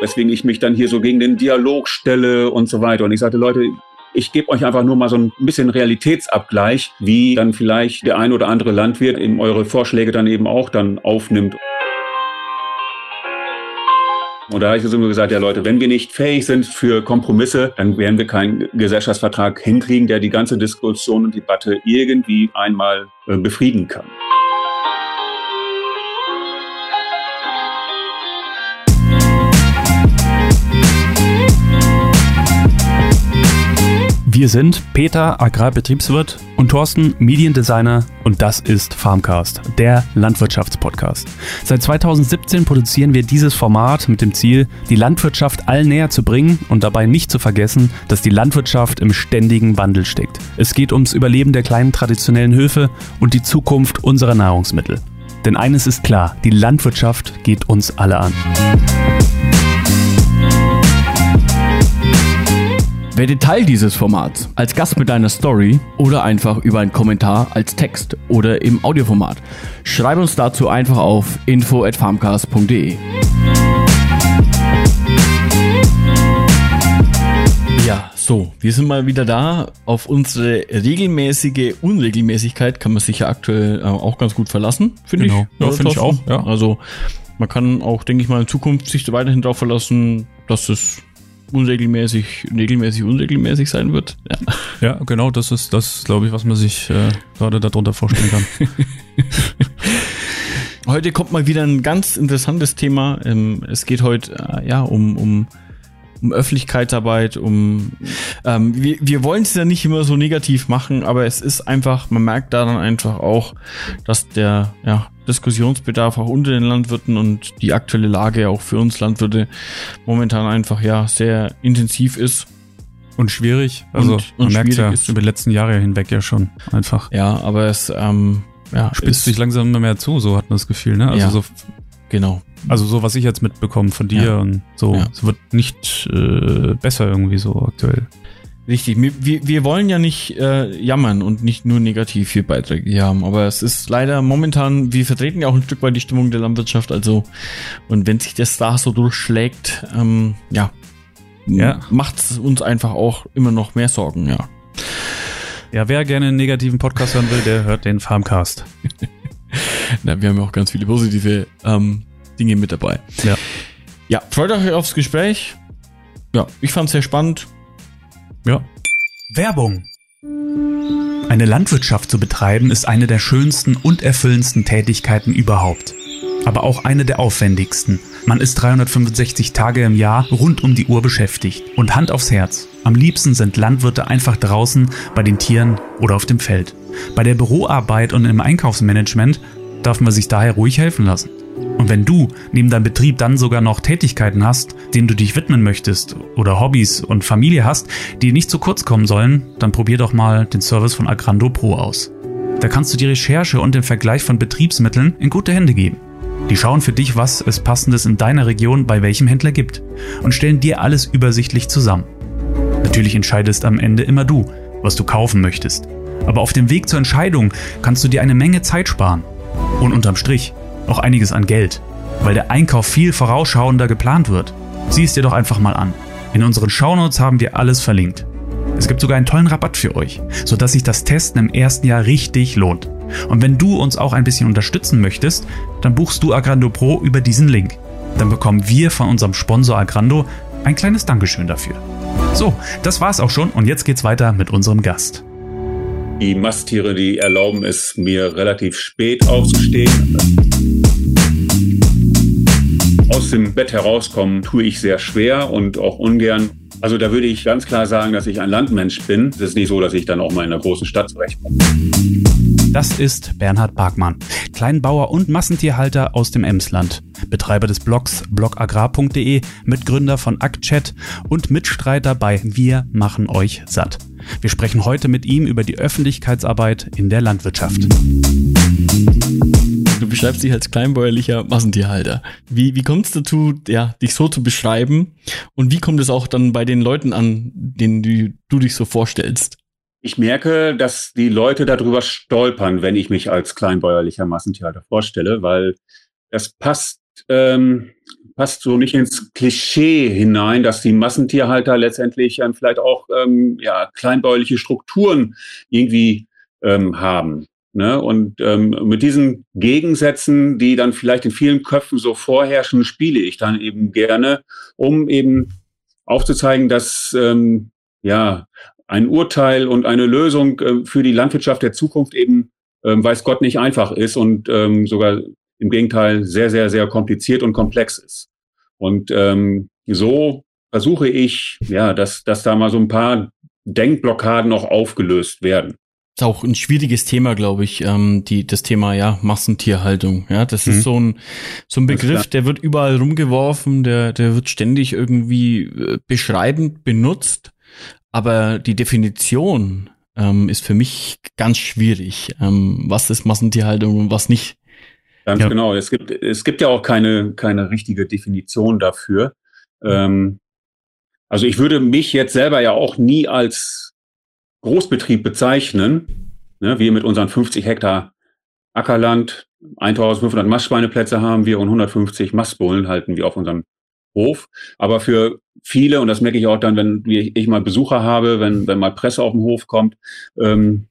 weswegen ich mich dann hier so gegen den Dialog stelle und so weiter. Und ich sagte, Leute, ich gebe euch einfach nur mal so ein bisschen Realitätsabgleich, wie dann vielleicht der ein oder andere Landwirt eben eure Vorschläge dann eben auch dann aufnimmt. Und da habe ich so gesagt, ja Leute, wenn wir nicht fähig sind für Kompromisse, dann werden wir keinen Gesellschaftsvertrag hinkriegen, der die ganze Diskussion und Debatte irgendwie einmal äh, befrieden kann. Wir sind Peter, Agrarbetriebswirt und Thorsten, Mediendesigner und das ist Farmcast, der Landwirtschaftspodcast. Seit 2017 produzieren wir dieses Format mit dem Ziel, die Landwirtschaft allen näher zu bringen und dabei nicht zu vergessen, dass die Landwirtschaft im ständigen Wandel steckt. Es geht ums Überleben der kleinen traditionellen Höfe und die Zukunft unserer Nahrungsmittel. Denn eines ist klar, die Landwirtschaft geht uns alle an. Werde Teil dieses Formats als Gast mit deiner Story oder einfach über einen Kommentar als Text oder im Audioformat. Schreib uns dazu einfach auf info@farmcast.de. Ja, so, wir sind mal wieder da. Auf unsere regelmäßige Unregelmäßigkeit kann man sich ja aktuell äh, auch ganz gut verlassen, finde Genau. ich. Ja, finde ich auch, ja. Also man kann auch, denke ich mal, in Zukunft sich weiterhin darauf verlassen, dass es unregelmäßig, regelmäßig, unregelmäßig sein wird. Ja. Ja, genau, das ist das, glaube ich, was man sich äh, gerade darunter vorstellen kann. Heute kommt mal wieder ein ganz interessantes Thema. Ähm, es geht heute äh, ja um, um, um Öffentlichkeitsarbeit, um ähm, wir, wir wollen es ja nicht immer so negativ machen, aber es ist einfach, man merkt daran einfach auch, dass der ja, Diskussionsbedarf auch unter den Landwirten und die aktuelle Lage auch für uns Landwirte momentan einfach ja sehr intensiv ist. Und schwierig. Also Und- man und merkt ja ist- über die letzten Jahre hinweg ja schon einfach. Ja, aber es ähm, ja, Spitzt sich langsam immer mehr zu, so hat man das Gefühl, ne? Also Ja. so genau. Also so, was ich jetzt mitbekomme von dir Ja. und so, Ja. es wird nicht äh, besser irgendwie so aktuell. Richtig, wir, wir, wollen ja nicht äh, jammern und nicht nur negativ hier Beiträge hier haben, aber es ist leider momentan, wir vertreten ja auch ein Stück weit die Stimmung der Landwirtschaft, also und wenn sich das da so durchschlägt, ähm, ja, Ja. macht es uns einfach auch immer noch mehr Sorgen, ja. Ja, wer gerne einen negativen Podcast hören will, der hört den Farmcast. Na, wir haben ja auch ganz viele positive ähm, Dinge mit dabei. Ja. Ja, freut euch aufs Gespräch. Ja, ich fand's sehr spannend. Ja. Werbung. Eine Landwirtschaft zu betreiben ist eine der schönsten und erfüllendsten Tätigkeiten überhaupt. Aber auch eine der aufwendigsten. Man ist 365 Tage im Jahr rund um die Uhr beschäftigt. Und Hand aufs Herz. Am liebsten sind Landwirte einfach draußen, bei den Tieren oder auf dem Feld. Bei der Büroarbeit und im Einkaufsmanagement darf man sich daher ruhig helfen lassen. Und wenn du neben deinem Betrieb dann sogar noch Tätigkeiten hast, denen du dich widmen möchtest oder Hobbys und Familie hast, die nicht zu kurz kommen sollen, dann probier doch mal den Service von Agrando Pro aus. Da kannst du die Recherche und den Vergleich von Betriebsmitteln in gute Hände geben. Die schauen für dich, was es passendes in deiner Region bei welchem Händler gibt und stellen dir alles übersichtlich zusammen. Natürlich entscheidest am Ende immer du, was du kaufen möchtest. Aber auf dem Weg zur Entscheidung kannst du dir eine Menge Zeit sparen. Und unterm Strich auch einiges an Geld, weil der Einkauf viel vorausschauender geplant wird. Sieh es dir doch einfach mal an. In unseren Shownotes haben wir alles verlinkt. Es gibt sogar einen tollen Rabatt für euch, sodass sich das Testen im ersten Jahr richtig lohnt. Und wenn du uns auch ein bisschen unterstützen möchtest, dann buchst du Agrando Pro über diesen Link. Dann bekommen wir von unserem Sponsor Agrando ein kleines Dankeschön dafür. So, das war's auch schon und jetzt geht's weiter mit unserem Gast. Die Masttiere, die erlauben es mir relativ spät aufzustehen. Aus dem Bett herauskommen tue ich sehr schwer und auch ungern. Also da würde ich ganz klar sagen, dass ich ein Landmensch bin. Es ist nicht so, dass ich dann auch mal in einer großen Stadt zurechtkomme. Das ist Bernhard Barkmann, Kleinbauer und Massentierhalter aus dem Emsland, Betreiber des Blogs blogagrar.de, Mitgründer von ActChat und Mitstreiter bei Wir machen euch satt. Wir sprechen heute mit ihm über die Öffentlichkeitsarbeit in der Landwirtschaft. Beschreibst dich als kleinbäuerlicher Massentierhalter. Wie, wie kommt es dazu, ja, dich so zu beschreiben? Und wie kommt es auch dann bei den Leuten an, denen du, du dich so vorstellst? Ich merke, dass die Leute darüber stolpern, wenn ich mich als kleinbäuerlicher Massentierhalter vorstelle, weil das passt ähm, passt so nicht ins Klischee hinein, dass die Massentierhalter letztendlich ähm, vielleicht auch ähm, ja, kleinbäuerliche Strukturen irgendwie ähm, haben. Ne? Und ähm, mit diesen Gegensätzen, die dann vielleicht in vielen Köpfen so vorherrschen, spiele ich dann eben gerne, um eben aufzuzeigen, dass ähm, ja ein Urteil und eine Lösung äh, für die Landwirtschaft der Zukunft eben, ähm, weiß Gott, nicht einfach ist und ähm, sogar im Gegenteil sehr, sehr, sehr kompliziert und komplex ist. Und ähm, so versuche ich, ja, dass, dass da mal so ein paar Denkblockaden auch aufgelöst werden. Ist auch ein schwieriges Thema, glaube ich, ähm, die, das Thema, ja, Massentierhaltung. Ja, das mhm. ist so ein, so ein Begriff, der wird überall rumgeworfen, der, der wird ständig irgendwie äh, beschreibend benutzt. Aber die Definition ähm, ist für mich ganz schwierig. Ähm, was ist Massentierhaltung und was nicht? Ganz ja. genau. Es gibt, es gibt ja auch keine, keine richtige Definition dafür. Ähm, also ich würde mich jetzt selber ja auch nie als Großbetrieb bezeichnen. Ne? Wir mit unseren 50 Hektar Ackerland, 1500 Mastschweineplätze haben wir und 150 Mastbullen halten wir auf unserem Hof. Aber für viele, und das merke ich auch dann, wenn ich mal Besucher habe, wenn, wenn mal Presse auf den Hof kommt, ähm,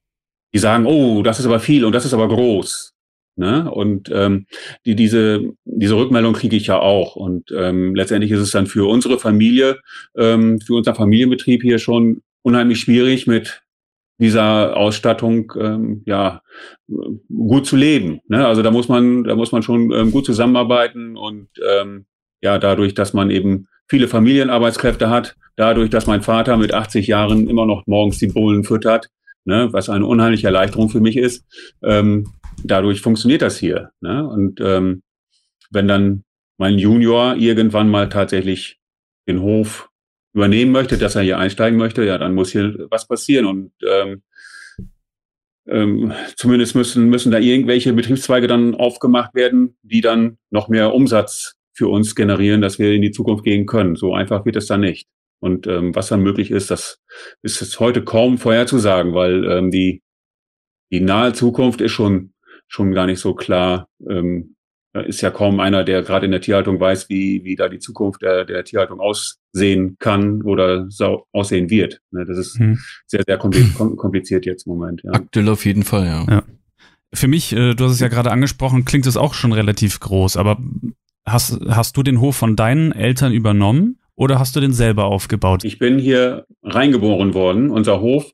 die sagen, oh, das ist aber viel und das ist aber groß. Ne? Und ähm, die, diese, diese Rückmeldung kriege ich ja auch. Und ähm, letztendlich ist es dann für unsere Familie, ähm, für unseren Familienbetrieb hier schon unheimlich schwierig, mit dieser Ausstattung ähm, ja gut zu leben. Ne? Also da muss man, da muss man schon ähm, gut zusammenarbeiten und ähm, ja, dadurch, dass man eben viele Familienarbeitskräfte hat, dadurch, dass mein Vater mit 80 Jahren immer noch morgens die Bullen füttert, ne, was eine unheimliche Erleichterung für mich ist, ähm, dadurch funktioniert das hier. Ne? Und ähm, wenn dann mein Junior irgendwann mal tatsächlich den Hof übernehmen möchte, dass er hier einsteigen möchte, ja, dann muss hier was passieren. Und ähm, ähm, zumindest müssen, müssen da irgendwelche Betriebszweige dann aufgemacht werden, die dann noch mehr Umsatz für uns generieren, dass wir in die Zukunft gehen können. So einfach wird es dann nicht. Und ähm, was dann möglich ist, das ist es heute kaum vorherzusagen, weil ähm, die, die nahe Zukunft ist schon schon gar nicht so klar. Ähm, ist ja kaum einer, der gerade in der Tierhaltung weiß, wie, wie da die Zukunft der, der Tierhaltung aussehen kann oder so aussehen wird. Ne, das ist hm. sehr, sehr kompliziert jetzt im Moment. Ja. Aktuell auf jeden Fall, ja. ja. Für mich, äh, du hast es ja gerade angesprochen, klingt es auch schon relativ groß, aber hast, hast du den Hof von deinen Eltern übernommen oder hast du den selber aufgebaut? Ich bin hier reingeboren worden. Unser Hof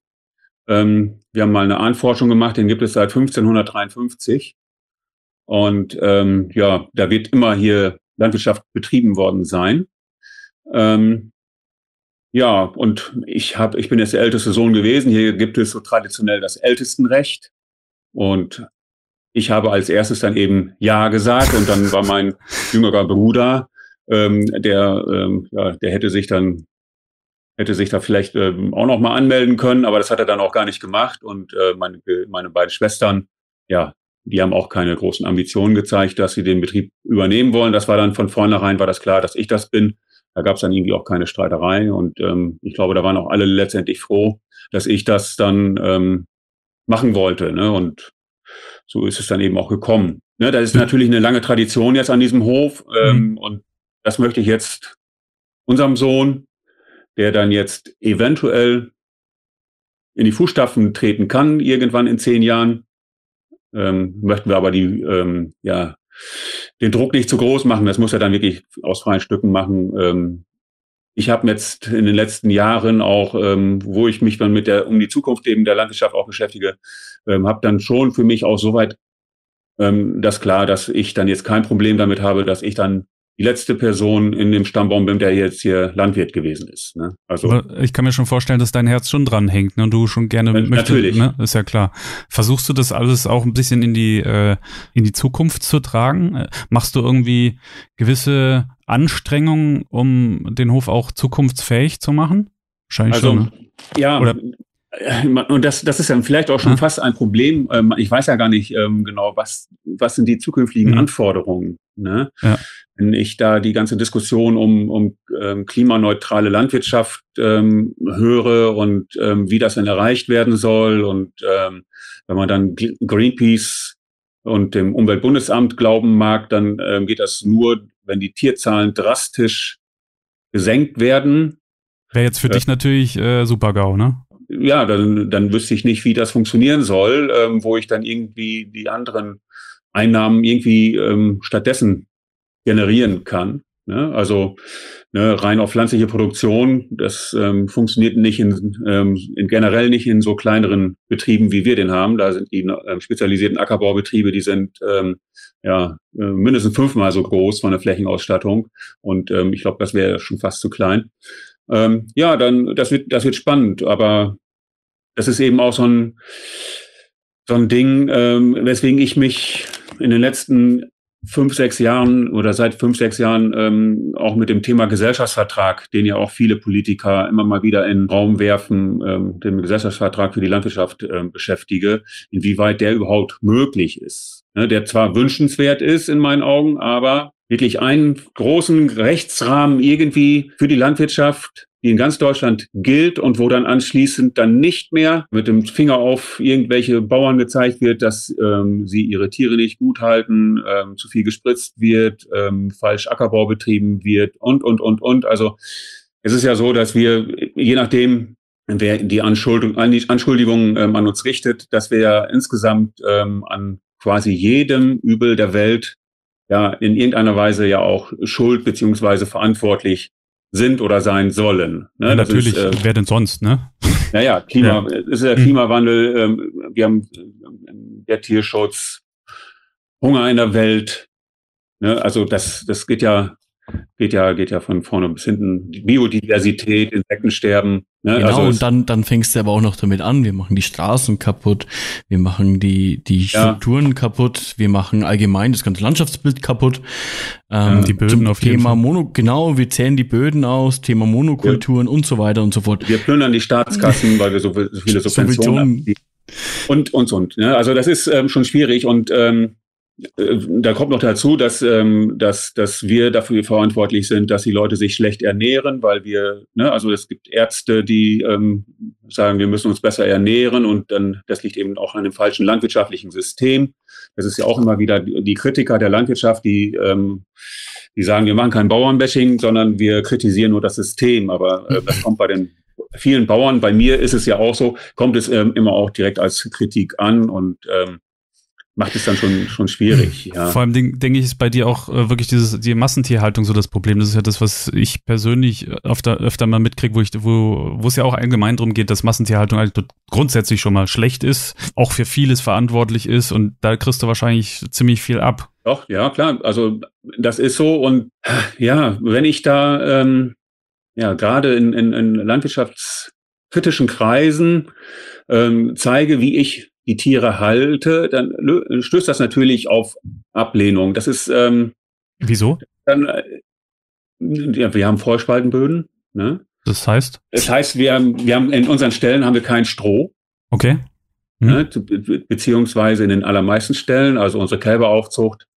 ähm, wir haben mal eine Ahnforschung gemacht, den gibt es seit 1553. Und ähm, ja, da wird immer hier Landwirtschaft betrieben worden sein. Ähm, ja, und ich habe, ich bin jetzt der älteste Sohn gewesen. Hier gibt es so traditionell das Ältestenrecht. Und ich habe als erstes dann eben Ja gesagt und dann war mein jüngerer Bruder, ähm, der, ähm, ja, der hätte sich dann hätte sich da vielleicht ähm, auch noch mal anmelden können, aber das hat er dann auch gar nicht gemacht. Und äh, meine, meine beiden Schwestern, ja, die haben auch keine großen Ambitionen gezeigt, dass sie den Betrieb übernehmen wollen. Das war dann von vornherein war das klar, dass ich das bin. Da gab es dann irgendwie auch keine Streiterei. Und ähm, ich glaube, da waren auch alle letztendlich froh, dass ich das dann ähm, machen wollte. Ne? Und so ist es dann eben auch gekommen. Ne? Das ist natürlich eine lange Tradition jetzt an diesem Hof. Ähm, mhm. Und das möchte ich jetzt unserem Sohn der dann jetzt eventuell in die Fußstapfen treten kann, irgendwann in zehn Jahren. Ähm, möchten wir aber die, ähm, ja, den Druck nicht zu groß machen. Das muss er dann wirklich aus freien Stücken machen. Ähm, ich habe jetzt in den letzten Jahren auch, ähm, wo ich mich dann mit der um die Zukunft eben der Landwirtschaft auch beschäftige, ähm, habe dann schon für mich auch soweit ähm, das klar, dass ich dann jetzt kein Problem damit habe, dass ich dann die letzte Person in dem Stammbaum der jetzt hier Landwirt gewesen ist. Ne? Also Aber ich kann mir schon vorstellen, dass dein Herz schon dran hängt ne? und du schon gerne äh, möchtest. Natürlich, ne? ist ja klar. Versuchst du das alles auch ein bisschen in die äh, in die Zukunft zu tragen? Äh, machst du irgendwie gewisse Anstrengungen, um den Hof auch zukunftsfähig zu machen? Wahrscheinlich also, schon. Ne? Ja, Oder? Äh, und das, das ist dann vielleicht auch schon hm. fast ein Problem. Ähm, ich weiß ja gar nicht ähm, genau, was, was sind die zukünftigen hm. Anforderungen. Ne? Ja wenn ich da die ganze Diskussion um, um ähm, klimaneutrale Landwirtschaft ähm, höre und ähm, wie das denn erreicht werden soll und ähm, wenn man dann Greenpeace und dem Umweltbundesamt glauben mag, dann ähm, geht das nur, wenn die Tierzahlen drastisch gesenkt werden. Wäre jetzt für äh, dich natürlich äh, super GAU, ne? Ja, dann, dann wüsste ich nicht, wie das funktionieren soll, ähm, wo ich dann irgendwie die anderen Einnahmen irgendwie ähm, stattdessen generieren kann. Ne? Also ne, rein auf pflanzliche Produktion, das ähm, funktioniert nicht in, ähm, in generell nicht in so kleineren Betrieben, wie wir den haben. Da sind die ähm, spezialisierten Ackerbaubetriebe, die sind ähm, ja äh, mindestens fünfmal so groß von der Flächenausstattung. Und ähm, ich glaube, das wäre schon fast zu klein. Ähm, ja, dann das wird das wird spannend, aber das ist eben auch so ein so ein Ding, ähm, weswegen ich mich in den letzten fünf, sechs Jahren oder seit fünf, sechs Jahren ähm, auch mit dem Thema Gesellschaftsvertrag, den ja auch viele Politiker immer mal wieder in den Raum werfen, ähm, dem Gesellschaftsvertrag für die Landwirtschaft äh, beschäftige, inwieweit der überhaupt möglich ist. Ne, der zwar wünschenswert ist in meinen Augen, aber wirklich einen großen Rechtsrahmen irgendwie für die Landwirtschaft die in ganz Deutschland gilt und wo dann anschließend dann nicht mehr mit dem Finger auf irgendwelche Bauern gezeigt wird, dass ähm, sie ihre Tiere nicht gut halten, ähm, zu viel gespritzt wird, ähm, falsch Ackerbau betrieben wird und, und, und, und. Also es ist ja so, dass wir, je nachdem, wer die Anschuldigung, Anschuldigungen ähm, an uns richtet, dass wir ja insgesamt ähm, an quasi jedem Übel der Welt ja in irgendeiner Weise ja auch schuld beziehungsweise verantwortlich sind oder sein sollen. Ne? Ja, natürlich, ist, äh, wer denn sonst, ne? Naja, Klima, ja. ist der Klimawandel, ähm, wir haben äh, der Tierschutz, Hunger in der Welt. Ne? Also das, das geht ja geht ja, geht ja von vorne bis hinten. Biodiversität, Insektensterben. Ne? Genau, also und dann, dann fängst du aber auch noch damit an. Wir machen die Straßen kaputt, wir machen die, die Strukturen ja. kaputt, wir machen allgemein das ganze Landschaftsbild kaputt. Ähm, ja, die Böden auf Thema Fall. Mono, genau, wir zählen die Böden aus, Thema Monokulturen ja. und so weiter und so fort. Wir plündern die Staatskassen, weil wir so, so viele Subventionen, Subventionen. haben. Und, und, und. Ne? Also das ist ähm, schon schwierig und ähm, äh, da kommt noch dazu, dass, ähm, dass, dass wir dafür verantwortlich sind, dass die Leute sich schlecht ernähren, weil wir, ne, also es gibt Ärzte, die ähm, sagen, wir müssen uns besser ernähren und dann, das liegt eben auch an dem falschen landwirtschaftlichen System. Das ist ja auch immer wieder die Kritiker der Landwirtschaft, die, ähm, die sagen, wir machen kein Bauernbashing, sondern wir kritisieren nur das System. Aber äh, das kommt bei den vielen Bauern, bei mir ist es ja auch so, kommt es ähm, immer auch direkt als Kritik an und ähm, macht es dann schon, schon schwierig. Ja. Vor allem denke ich, ist bei dir auch äh, wirklich dieses, die Massentierhaltung so das Problem. Das ist ja das, was ich persönlich öfter, öfter mal mitkriege, wo ich, wo, wo es ja auch allgemein darum geht, dass Massentierhaltung eigentlich grundsätzlich schon mal schlecht ist, auch für vieles verantwortlich ist und da kriegst du wahrscheinlich ziemlich viel ab. Doch, ja, klar. Also das ist so und ja, wenn ich da ähm, ja gerade in, in, in landwirtschaftskritischen Kreisen ähm, zeige, wie ich die Tiere halte, dann stößt das natürlich auf Ablehnung. Das ist ähm, wieso? Dann, äh, ja, wir haben Vollspaltenböden. Ne? Das heißt? Das heißt, wir haben, wir haben in unseren Stellen haben wir kein Stroh. Okay. Hm. Ne? Beziehungsweise in den allermeisten Stellen, also unsere Kälberaufzucht,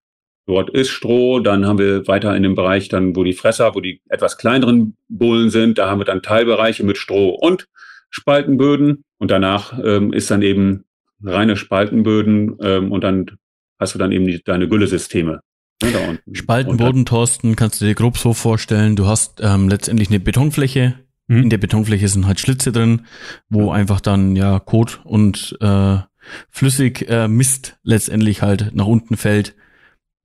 dort ist Stroh. Dann haben wir weiter in dem Bereich, dann, wo die Fresser, wo die etwas kleineren Bullen sind, da haben wir dann Teilbereiche mit Stroh und Spaltenböden. Und danach ähm, ist dann eben reine Spaltenböden ähm, und dann hast du dann eben die, deine Güllesysteme. Ne, Spaltenboden, Thorsten, kannst du dir grob so vorstellen, du hast ähm, letztendlich eine Betonfläche. Mhm. In der Betonfläche sind halt Schlitze drin, wo einfach dann ja Kot und äh, flüssig äh, Mist letztendlich halt nach unten fällt.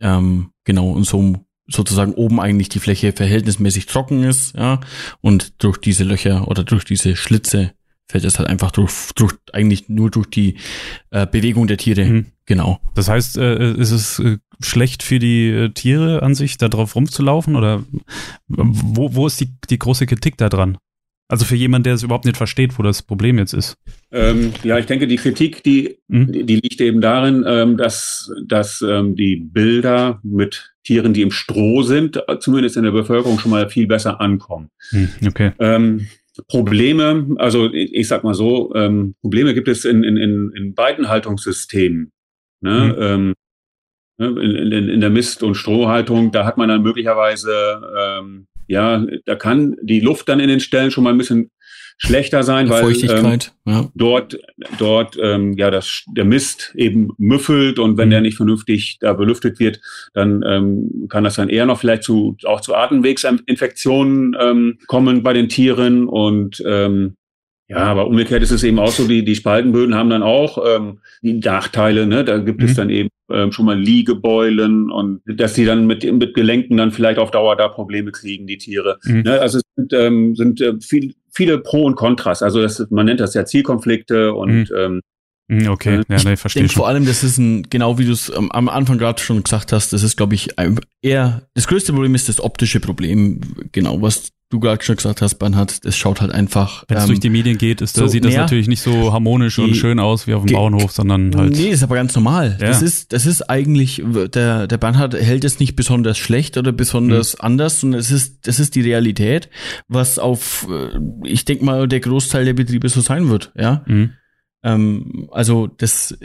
Ähm, genau, und so sozusagen oben eigentlich die Fläche verhältnismäßig trocken ist, ja, und durch diese Löcher oder durch diese Schlitze fällt es halt einfach durch, durch eigentlich nur durch die äh, Bewegung der Tiere. Mhm. Genau. Das heißt, äh, ist es äh, schlecht für die äh, Tiere an sich, da drauf rumzulaufen? Oder wo, wo ist die, die große Kritik da dran? Also für jemanden, der es überhaupt nicht versteht, wo das Problem jetzt ist. Ähm, ja, ich denke, die Kritik, die, mhm. die, die, liegt eben darin, ähm, dass, dass ähm, die Bilder mit Tieren, die im Stroh sind, zumindest in der Bevölkerung schon mal viel besser ankommen. Mhm, okay. Probleme, also ich, ich sag mal so, ähm, Probleme gibt es in, in, in, in beiden Haltungssystemen. Ne? Mhm. Ähm, ne, in, in, in der Mist- und Strohhaltung, da hat man dann möglicherweise, ähm, ja, da kann die Luft dann in den Stellen schon mal ein bisschen schlechter sein, weil ähm, ja. dort, dort ähm, ja das, der Mist eben müffelt und wenn mhm. der nicht vernünftig da belüftet wird, dann ähm, kann das dann eher noch vielleicht zu auch zu Atemwegsinfektionen ähm, kommen bei den Tieren und ähm, ja, aber umgekehrt ist es eben auch so, die, die Spaltenböden haben dann auch ähm, die Nachteile. Ne? Da gibt mhm. es dann eben ähm, schon mal Liegebeulen und dass die dann mit, mit Gelenken dann vielleicht auf Dauer da Probleme kriegen, die Tiere. Mhm. Ne? Also es sind, ähm, sind äh, viel, viele Pro und Kontras. Also das, man nennt das ja Zielkonflikte und mhm. ähm, hm, okay, ja, nee, verstehe ich. Vor allem, das ist ein, genau wie du es am, am Anfang gerade schon gesagt hast, das ist, glaube ich, eher, das größte Problem ist das optische Problem, genau, was du gerade schon gesagt hast, Bernhard, das schaut halt einfach. Wenn es ähm, durch die Medien geht, ist, so, sieht das natürlich nicht so harmonisch die, und schön aus wie auf dem Bauernhof, sondern halt. Nee, ist aber ganz normal. Ja. Das ist, das ist eigentlich, der, der Bernhard hält es nicht besonders schlecht oder besonders mhm. anders, sondern es ist, das ist die Realität, was auf, äh, ich denke mal, der Großteil der Betriebe so sein wird, ja. Mhm. Ähm, also, das,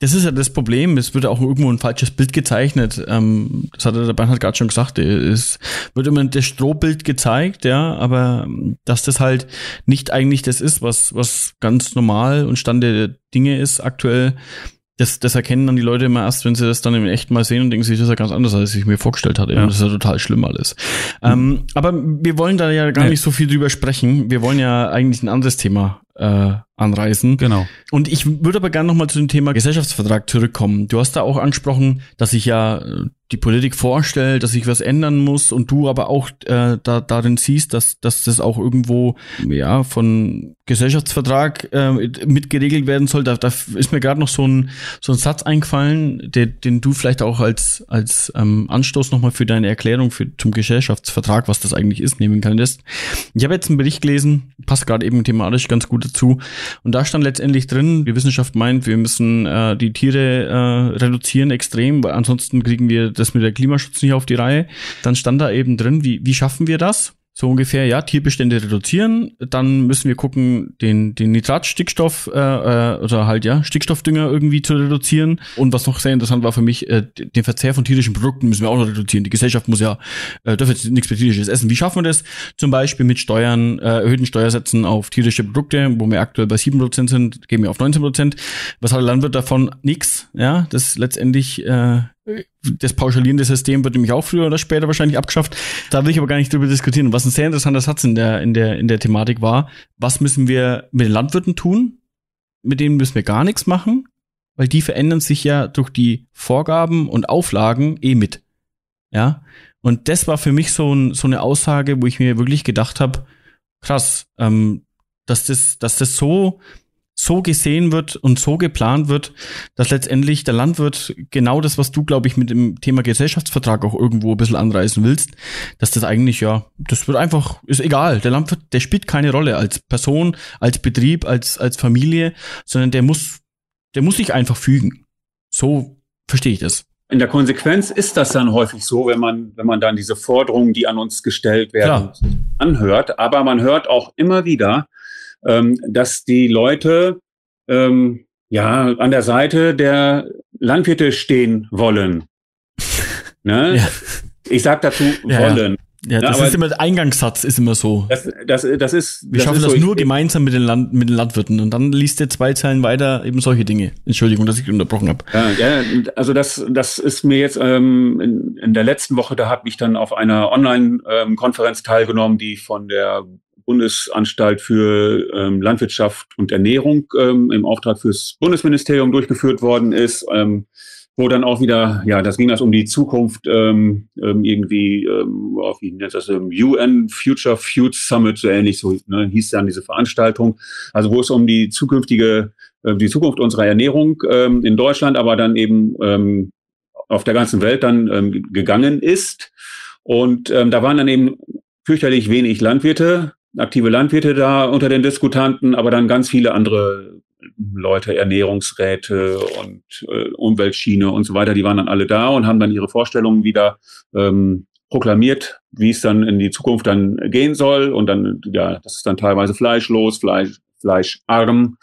das ist ja das Problem. Es wird auch irgendwo ein falsches Bild gezeichnet. Ähm, das hat der Bernhard gerade schon gesagt. Es wird immer das Strohbild gezeigt, ja, aber dass das halt nicht eigentlich das ist, was, was ganz normal und Stand der Dinge ist aktuell, das, das erkennen dann die Leute immer erst, wenn sie das dann im Echt mal sehen und denken sich, das ist ja ganz anders, als ich mir vorgestellt hatte. Ja. Das ist ja total schlimm alles. Mhm. Ähm, aber wir wollen da ja gar nicht so viel drüber sprechen. Wir wollen ja eigentlich ein anderes Thema äh, anreißen. Genau. Und ich würde aber gerne nochmal zu dem Thema Gesellschaftsvertrag zurückkommen. Du hast da auch angesprochen, dass sich ja äh, die Politik vorstellt, dass sich was ändern muss und du aber auch äh, da, darin siehst, dass, dass das auch irgendwo ja von Gesellschaftsvertrag äh, mitgeregelt werden soll. Da, da ist mir gerade noch so ein, so ein Satz eingefallen, der, den du vielleicht auch als, als ähm, Anstoß nochmal für deine Erklärung für, zum Gesellschaftsvertrag, was das eigentlich ist, nehmen kannst. Ich habe jetzt einen Bericht gelesen, passt gerade eben thematisch ganz gut dazu. Und da stand letztendlich drin, die Wissenschaft meint, wir müssen äh, die Tiere äh, reduzieren extrem, weil ansonsten kriegen wir das mit der Klimaschutz nicht auf die Reihe. Dann stand da eben drin, wie, wie schaffen wir das? So ungefähr, ja, Tierbestände reduzieren, dann müssen wir gucken, den, den Nitratstickstoff äh, äh, oder halt ja, Stickstoffdünger irgendwie zu reduzieren. Und was noch sehr interessant war für mich, äh, den Verzehr von tierischen Produkten müssen wir auch noch reduzieren. Die Gesellschaft muss ja, äh, darf jetzt nichts mehr tierisches essen. Wie schaffen wir das? Zum Beispiel mit Steuern, äh, erhöhten Steuersätzen auf tierische Produkte, wo wir aktuell bei 7% sind, gehen wir auf 19%. Was hat der Landwirt davon? Nix, ja, das letztendlich äh, das pauschalierende System wird nämlich auch früher oder später wahrscheinlich abgeschafft. Da will ich aber gar nicht drüber diskutieren. Was ein sehr interessanter Satz in der, in der, in der Thematik war, was müssen wir mit den Landwirten tun? Mit denen müssen wir gar nichts machen, weil die verändern sich ja durch die Vorgaben und Auflagen eh mit. Ja. Und das war für mich so, ein, so eine Aussage, wo ich mir wirklich gedacht habe, krass, ähm, dass das, dass das so so gesehen wird und so geplant wird, dass letztendlich der Landwirt genau das, was du, glaube ich, mit dem Thema Gesellschaftsvertrag auch irgendwo ein bisschen anreißen willst, dass das eigentlich, ja, das wird einfach, ist egal. Der Landwirt, der spielt keine Rolle als Person, als Betrieb, als, als Familie, sondern der muss, der muss sich einfach fügen. So verstehe ich das. In der Konsequenz ist das dann häufig so, wenn man, wenn man dann diese Forderungen, die an uns gestellt werden, Klar. anhört. Aber man hört auch immer wieder, ähm, dass die Leute ähm, ja an der Seite der Landwirte stehen wollen. ne? Ja. Ich sag dazu wollen. Ja, das ja, ist immer der Eingangssatz, ist immer so. Das, das, das ist. Wir das schaffen ist das so, nur gemeinsam mit den, Land, mit den Landwirten und dann liest der zwei Zeilen weiter eben solche Dinge. Entschuldigung, dass ich unterbrochen habe. Ja, ja, also das, das ist mir jetzt ähm, in, in der letzten Woche, da habe ich dann auf einer Online-Konferenz ähm, teilgenommen, die von der Bundesanstalt für ähm, Landwirtschaft und Ernährung ähm, im Auftrag fürs Bundesministerium durchgeführt worden ist, ähm, wo dann auch wieder, ja, das ging das um die Zukunft ähm, ähm, irgendwie, ähm, wie nennt das, UN Future Food Summit, so ähnlich, so ne, hieß dann diese Veranstaltung. Also wo es um die zukünftige, äh, die Zukunft unserer Ernährung in Deutschland, aber dann eben auf der ganzen Welt dann gegangen ist. Und da waren dann eben fürchterlich wenig Landwirte aktive Landwirte da unter den Diskutanten, aber dann ganz viele andere Leute, Ernährungsräte und äh, Umweltschiene und so weiter, die waren dann alle da und haben dann ihre Vorstellungen wieder ähm, proklamiert, wie es dann in die Zukunft dann gehen soll. Und dann, ja, das ist dann teilweise fleischlos, Fleisch, fleischarm.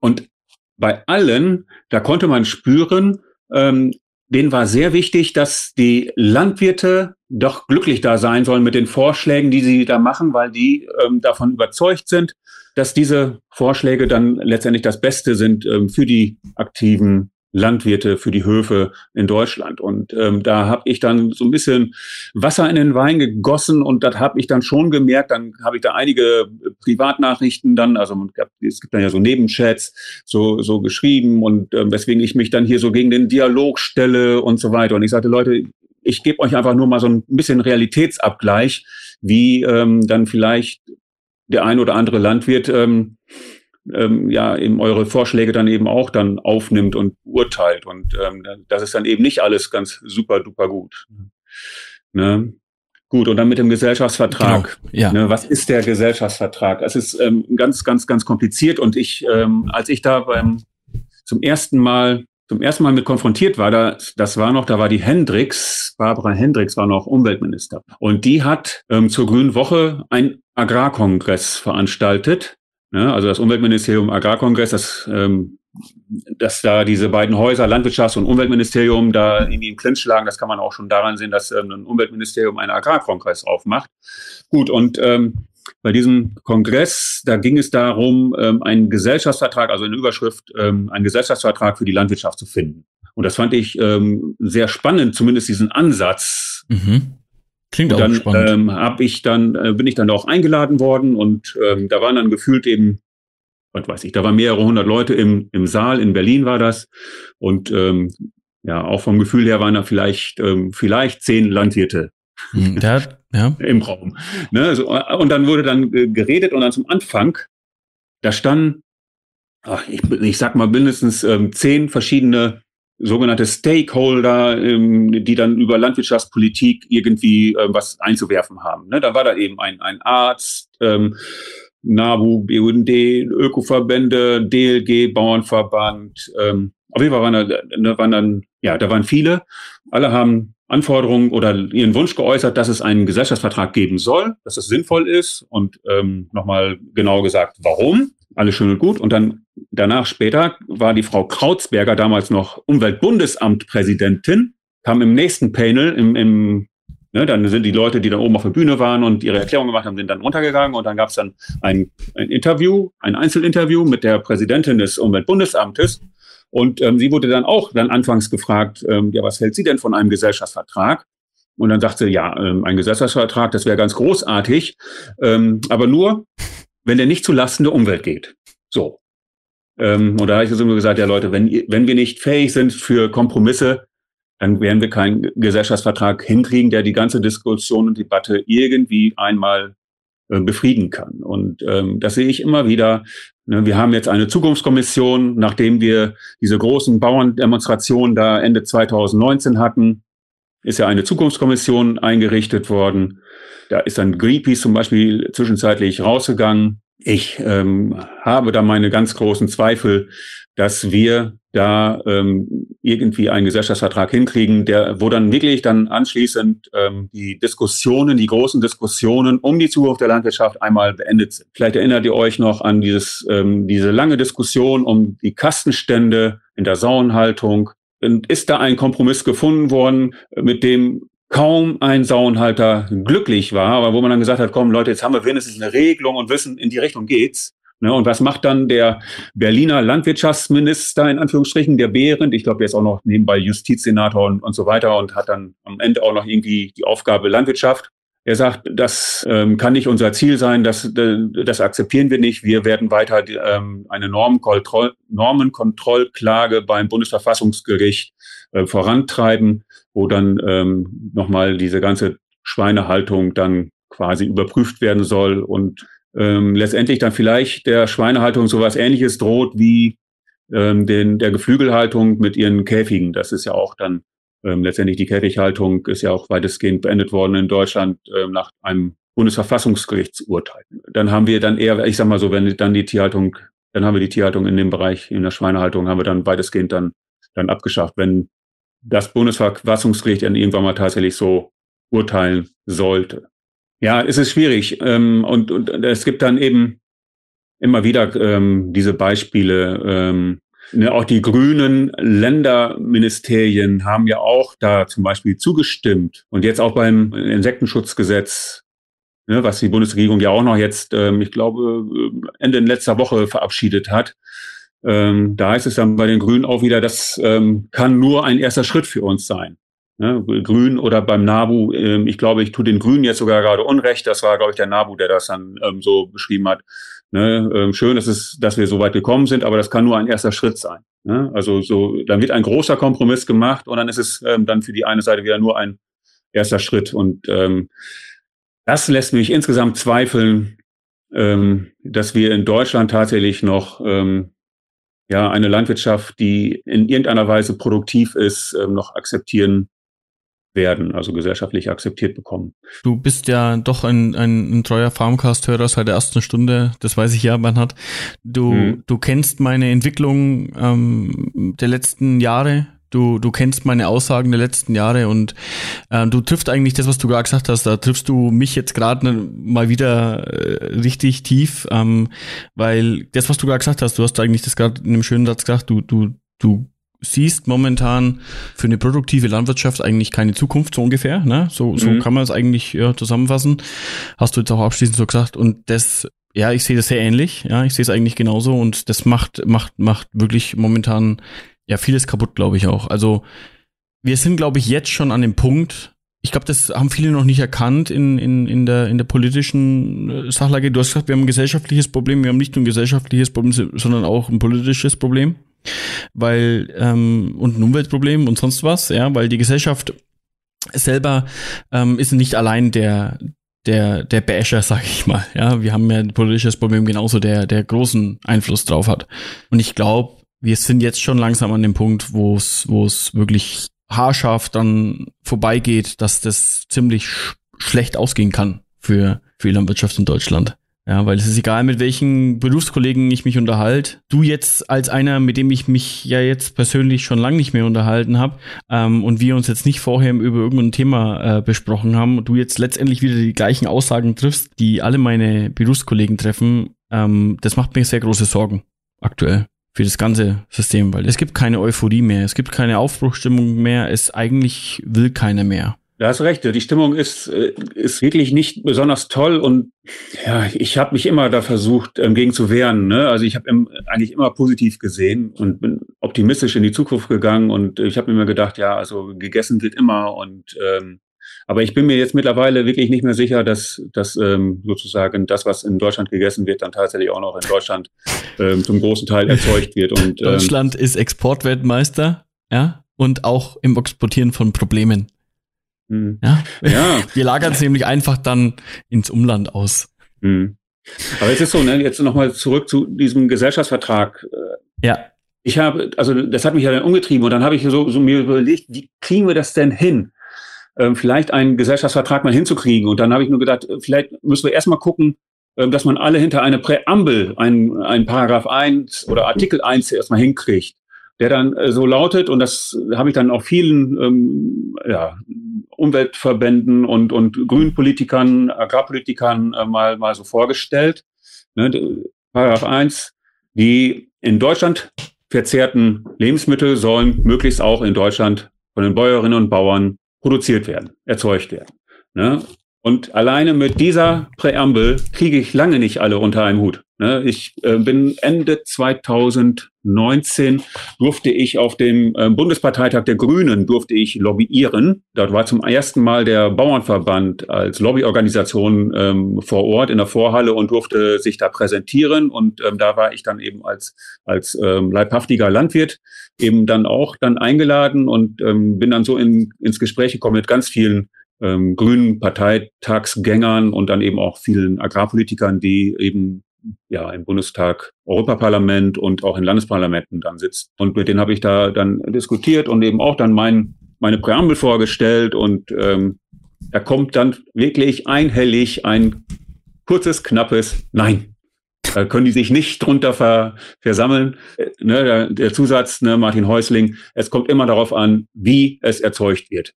Und bei allen, da konnte man spüren, ähm, denen war sehr wichtig, dass die Landwirte doch glücklich da sein sollen mit den Vorschlägen, die sie da machen, weil die ähm, davon überzeugt sind, dass diese Vorschläge dann letztendlich das Beste sind ähm, für die aktiven Landwirte, für die Höfe in Deutschland. Und ähm, da habe ich dann so ein bisschen Wasser in den Wein gegossen und das habe ich dann schon gemerkt. Dann habe ich da einige Privatnachrichten dann, also es gibt dann ja so Nebenchats, so, so geschrieben und ähm, weswegen ich mich dann hier so gegen den Dialog stelle und so weiter. Und ich sagte, Leute, ich gebe euch einfach nur mal so ein bisschen Realitätsabgleich, wie ähm, dann vielleicht der ein oder andere Landwirt ähm, ähm, ja eben eure Vorschläge dann eben auch dann aufnimmt und urteilt. Und ähm, das ist dann eben nicht alles ganz super duper gut. Ne? Gut, und dann mit dem Gesellschaftsvertrag. Genau, ja. Ne, was ist der Gesellschaftsvertrag? Es ist ähm, ganz, ganz, ganz kompliziert. Und ich, ähm, als ich da beim zum ersten Mal zum ersten Mal mit konfrontiert war, da, das war noch, da war die Hendricks, Barbara Hendricks war noch Umweltminister. Und die hat ähm, zur Grünen Woche ein Agrarkongress veranstaltet. Ne? Also das Umweltministerium Agrarkongress, das, ähm, dass da diese beiden Häuser, Landwirtschafts- und Umweltministerium, da irgendwie im Clinch schlagen, das kann man auch schon daran sehen, dass ähm, ein Umweltministerium einen Agrarkongress aufmacht. Gut, und ähm, bei diesem Kongress, da ging es darum, ähm, einen Gesellschaftsvertrag, also eine Überschrift, ähm, einen Gesellschaftsvertrag für die Landwirtschaft zu finden. Und das fand ich ähm, sehr spannend, zumindest diesen Ansatz. Mhm. Klingt und dann, auch spannend. Ähm, hab ich dann, äh, bin ich dann auch eingeladen worden und ähm, da waren dann gefühlt eben, was weiß ich, da waren mehrere hundert Leute im, im Saal, in Berlin war das. Und ähm, ja, auch vom Gefühl her waren da vielleicht, ähm, vielleicht zehn Landwirte hm, der, ja. im Raum. Ne, so, und dann wurde dann geredet und dann zum Anfang, da standen, ach, ich, ich sag mal mindestens ähm, zehn verschiedene sogenannte Stakeholder, ähm, die dann über Landwirtschaftspolitik irgendwie äh, was einzuwerfen haben. Ne? Da war da eben ein, ein Arzt, ähm, NABU, BUND, Ökoverbände, DLG, Bauernverband. Ähm, auf jeden Fall waren da, ne, waren dann, ja, da waren viele. Alle haben Anforderungen oder ihren Wunsch geäußert, dass es einen Gesellschaftsvertrag geben soll, dass es sinnvoll ist und ähm, nochmal genau gesagt, warum. Alles schön und gut. Und dann danach später war die Frau Krautsberger, damals noch Umweltbundesamtpräsidentin, kam im nächsten Panel, im, im ne, dann sind die Leute, die da oben auf der Bühne waren und ihre Erklärung gemacht haben, sind dann runtergegangen und dann gab es dann ein, ein Interview, ein Einzelinterview mit der Präsidentin des Umweltbundesamtes. Und ähm, sie wurde dann auch dann anfangs gefragt, ähm, ja, was hält sie denn von einem Gesellschaftsvertrag? Und dann sagte sie, ja, ähm, ein Gesellschaftsvertrag, das wäre ganz großartig, ähm, aber nur, wenn der nicht zulasten der Umwelt geht. So. Ähm, und da habe ich so gesagt, ja Leute, wenn, wenn wir nicht fähig sind für Kompromisse, dann werden wir keinen Gesellschaftsvertrag hinkriegen, der die ganze Diskussion und Debatte irgendwie einmal befrieden kann. Und ähm, das sehe ich immer wieder. Ne, wir haben jetzt eine Zukunftskommission, nachdem wir diese großen Bauerndemonstrationen da Ende 2019 hatten, ist ja eine Zukunftskommission eingerichtet worden. Da ist dann Greenpeace zum Beispiel zwischenzeitlich rausgegangen. Ich ähm, habe da meine ganz großen Zweifel, dass wir da ähm, irgendwie einen Gesellschaftsvertrag hinkriegen, der, wo dann wirklich dann anschließend ähm, die Diskussionen, die großen Diskussionen um die Zukunft der Landwirtschaft einmal beendet sind. Vielleicht erinnert ihr euch noch an dieses, ähm, diese lange Diskussion um die Kastenstände in der Sauenhaltung. Und ist da ein Kompromiss gefunden worden, mit dem kaum ein Sauenhalter glücklich war, aber wo man dann gesagt hat, komm Leute, jetzt haben wir wenigstens eine Regelung und wissen, in die Richtung geht's. Ne, und was macht dann der Berliner Landwirtschaftsminister in Anführungsstrichen, der Behrendt? Ich glaube, der ist auch noch nebenbei Justizsenator und, und so weiter und hat dann am Ende auch noch irgendwie die Aufgabe Landwirtschaft. Er sagt, das ähm, kann nicht unser Ziel sein, das, das akzeptieren wir nicht. Wir werden weiter ähm, eine Normenkontroll, Normenkontrollklage beim Bundesverfassungsgericht äh, vorantreiben, wo dann ähm, nochmal diese ganze Schweinehaltung dann quasi überprüft werden soll und ähm, letztendlich dann vielleicht der Schweinehaltung sowas ähnliches droht wie ähm, den, der Geflügelhaltung mit ihren Käfigen. Das ist ja auch dann ähm, letztendlich die Käfighaltung ist ja auch weitestgehend beendet worden in Deutschland ähm, nach einem Bundesverfassungsgerichtsurteil. Dann haben wir dann eher, ich sag mal so, wenn dann die Tierhaltung, dann haben wir die Tierhaltung in dem Bereich, in der Schweinehaltung haben wir dann weitestgehend dann, dann abgeschafft. Wenn das Bundesverfassungsgericht dann irgendwann mal tatsächlich so urteilen sollte. Ja, es ist schwierig. Ähm, und, und es gibt dann eben immer wieder ähm, diese Beispiele, ähm, Ne, auch die grünen Länderministerien haben ja auch da zum Beispiel zugestimmt. Und jetzt auch beim Insektenschutzgesetz, ne, was die Bundesregierung ja auch noch jetzt, ähm, ich glaube, Ende letzter Woche verabschiedet hat. Ähm, da heißt es dann bei den Grünen auch wieder, das ähm, kann nur ein erster Schritt für uns sein. Ne, Grün oder beim NABU, ähm, ich glaube, ich tue den Grünen jetzt sogar gerade Unrecht. Das war, glaube ich, der NABU, der das dann ähm, so beschrieben hat. Ne, ähm, schön, dass, es, dass wir so weit gekommen sind, aber das kann nur ein erster Schritt sein. Ne? Also so, dann wird ein großer Kompromiss gemacht und dann ist es ähm, dann für die eine Seite wieder nur ein erster Schritt. Und ähm, das lässt mich insgesamt zweifeln, ähm, dass wir in Deutschland tatsächlich noch ähm, ja eine Landwirtschaft, die in irgendeiner Weise produktiv ist, ähm, noch akzeptieren werden, also gesellschaftlich akzeptiert bekommen. Du bist ja doch ein, ein, ein treuer Farmcast-Hörer seit der ersten Stunde, das weiß ich ja, Bernhard. Du, mhm. du kennst meine Entwicklung ähm, der letzten Jahre, du, du kennst meine Aussagen der letzten Jahre und äh, du triffst eigentlich das, was du gerade gesagt hast, da triffst du mich jetzt gerade mal wieder äh, richtig tief, ähm, weil das, was du gerade gesagt hast, du hast eigentlich das gerade in einem schönen Satz gesagt, du, du, du siehst momentan für eine produktive Landwirtschaft eigentlich keine Zukunft, so ungefähr. Ne? So, so mhm. kann man es eigentlich ja, zusammenfassen. Hast du jetzt auch abschließend so gesagt. Und das, ja, ich sehe das sehr ähnlich. Ja, ich sehe es eigentlich genauso. Und das macht, macht, macht wirklich momentan ja vieles kaputt, glaube ich auch. Also wir sind, glaube ich, jetzt schon an dem Punkt, ich glaube, das haben viele noch nicht erkannt in, in, in, der, in der politischen äh, Sachlage. Du hast gesagt, wir haben ein gesellschaftliches Problem. Wir haben nicht nur ein gesellschaftliches Problem, sondern auch ein politisches Problem weil ähm, und ein Umweltproblem und sonst was, ja, weil die Gesellschaft selber ähm, ist nicht allein der der der Basher, sag ich mal. Ja, wir haben ja ein politisches Problem genauso, der der großen Einfluss drauf hat. Und ich glaube, wir sind jetzt schon langsam an dem Punkt, wo es wo es wirklich haarscharf dann vorbeigeht, dass das ziemlich sch schlecht ausgehen kann für für die Landwirtschaft in Deutschland. Ja, weil es ist egal, mit welchen Berufskollegen ich mich unterhalte. Du jetzt als einer, mit dem ich mich ja jetzt persönlich schon lange nicht mehr unterhalten habe ähm, und wir uns jetzt nicht vorher über irgendein Thema äh, besprochen haben und du jetzt letztendlich wieder die gleichen Aussagen triffst, die alle meine Berufskollegen treffen, ähm, das macht mir sehr große Sorgen aktuell für das ganze System, weil es gibt keine Euphorie mehr, es gibt keine Aufbruchstimmung mehr, es eigentlich will keiner mehr. Du hast recht, die Stimmung ist, äh, ist wirklich nicht besonders toll und ja, ich habe mich immer da versucht, ähm, gegen zu wehren. Ne? Also ich habe eigentlich immer positiv gesehen und bin optimistisch in die Zukunft gegangen und ich habe mir immer gedacht, ja, also gegessen wird immer und ähm, aber ich bin mir jetzt mittlerweile wirklich nicht mehr sicher, dass, dass ähm, sozusagen das, was in Deutschland gegessen wird, dann tatsächlich auch noch in Deutschland ähm, zum großen Teil erzeugt wird. Und, ähm, Deutschland ist Exportweltmeister, ja, und auch im Exportieren von Problemen. Mhm. Ja? ja. Wir lagern es nämlich einfach dann ins Umland aus. Mhm. Aber es ist so, ne, jetzt nochmal zurück zu diesem Gesellschaftsvertrag. Ja. Ich habe, also das hat mich ja dann umgetrieben und dann habe ich so, so mir überlegt, wie kriegen wir das denn hin? Ähm, vielleicht einen Gesellschaftsvertrag mal hinzukriegen. Und dann habe ich nur gedacht, vielleicht müssen wir erstmal gucken, ähm, dass man alle hinter eine Präambel, ein, ein Paragraph 1 oder Artikel 1 erstmal hinkriegt der dann äh, so lautet, und das habe ich dann auch vielen ähm, ja, Umweltverbänden und, und Grünpolitikern, Agrarpolitikern äh, mal, mal so vorgestellt. Ne, Paragraph 1, die in Deutschland verzehrten Lebensmittel sollen möglichst auch in Deutschland von den Bäuerinnen und Bauern produziert werden, erzeugt werden. Ne? Und alleine mit dieser Präambel kriege ich lange nicht alle unter einen Hut. Ne? Ich äh, bin Ende 2019 durfte ich auf dem äh, Bundesparteitag der Grünen durfte ich lobbyieren. Dort war zum ersten Mal der Bauernverband als Lobbyorganisation ähm, vor Ort in der Vorhalle und durfte sich da präsentieren. Und ähm, da war ich dann eben als als ähm, leibhaftiger Landwirt eben dann auch dann eingeladen und ähm, bin dann so in, ins Gespräch gekommen mit ganz vielen ähm, grünen Parteitagsgängern und dann eben auch vielen Agrarpolitikern, die eben ja im Bundestag, Europaparlament und auch in Landesparlamenten dann sitzt. Und mit denen habe ich da dann diskutiert und eben auch dann mein, meine Präambel vorgestellt und ähm, da kommt dann wirklich einhellig ein kurzes, knappes Nein. Da können die sich nicht drunter ver, versammeln. Äh, ne, der, der Zusatz, ne, Martin Häusling, es kommt immer darauf an, wie es erzeugt wird.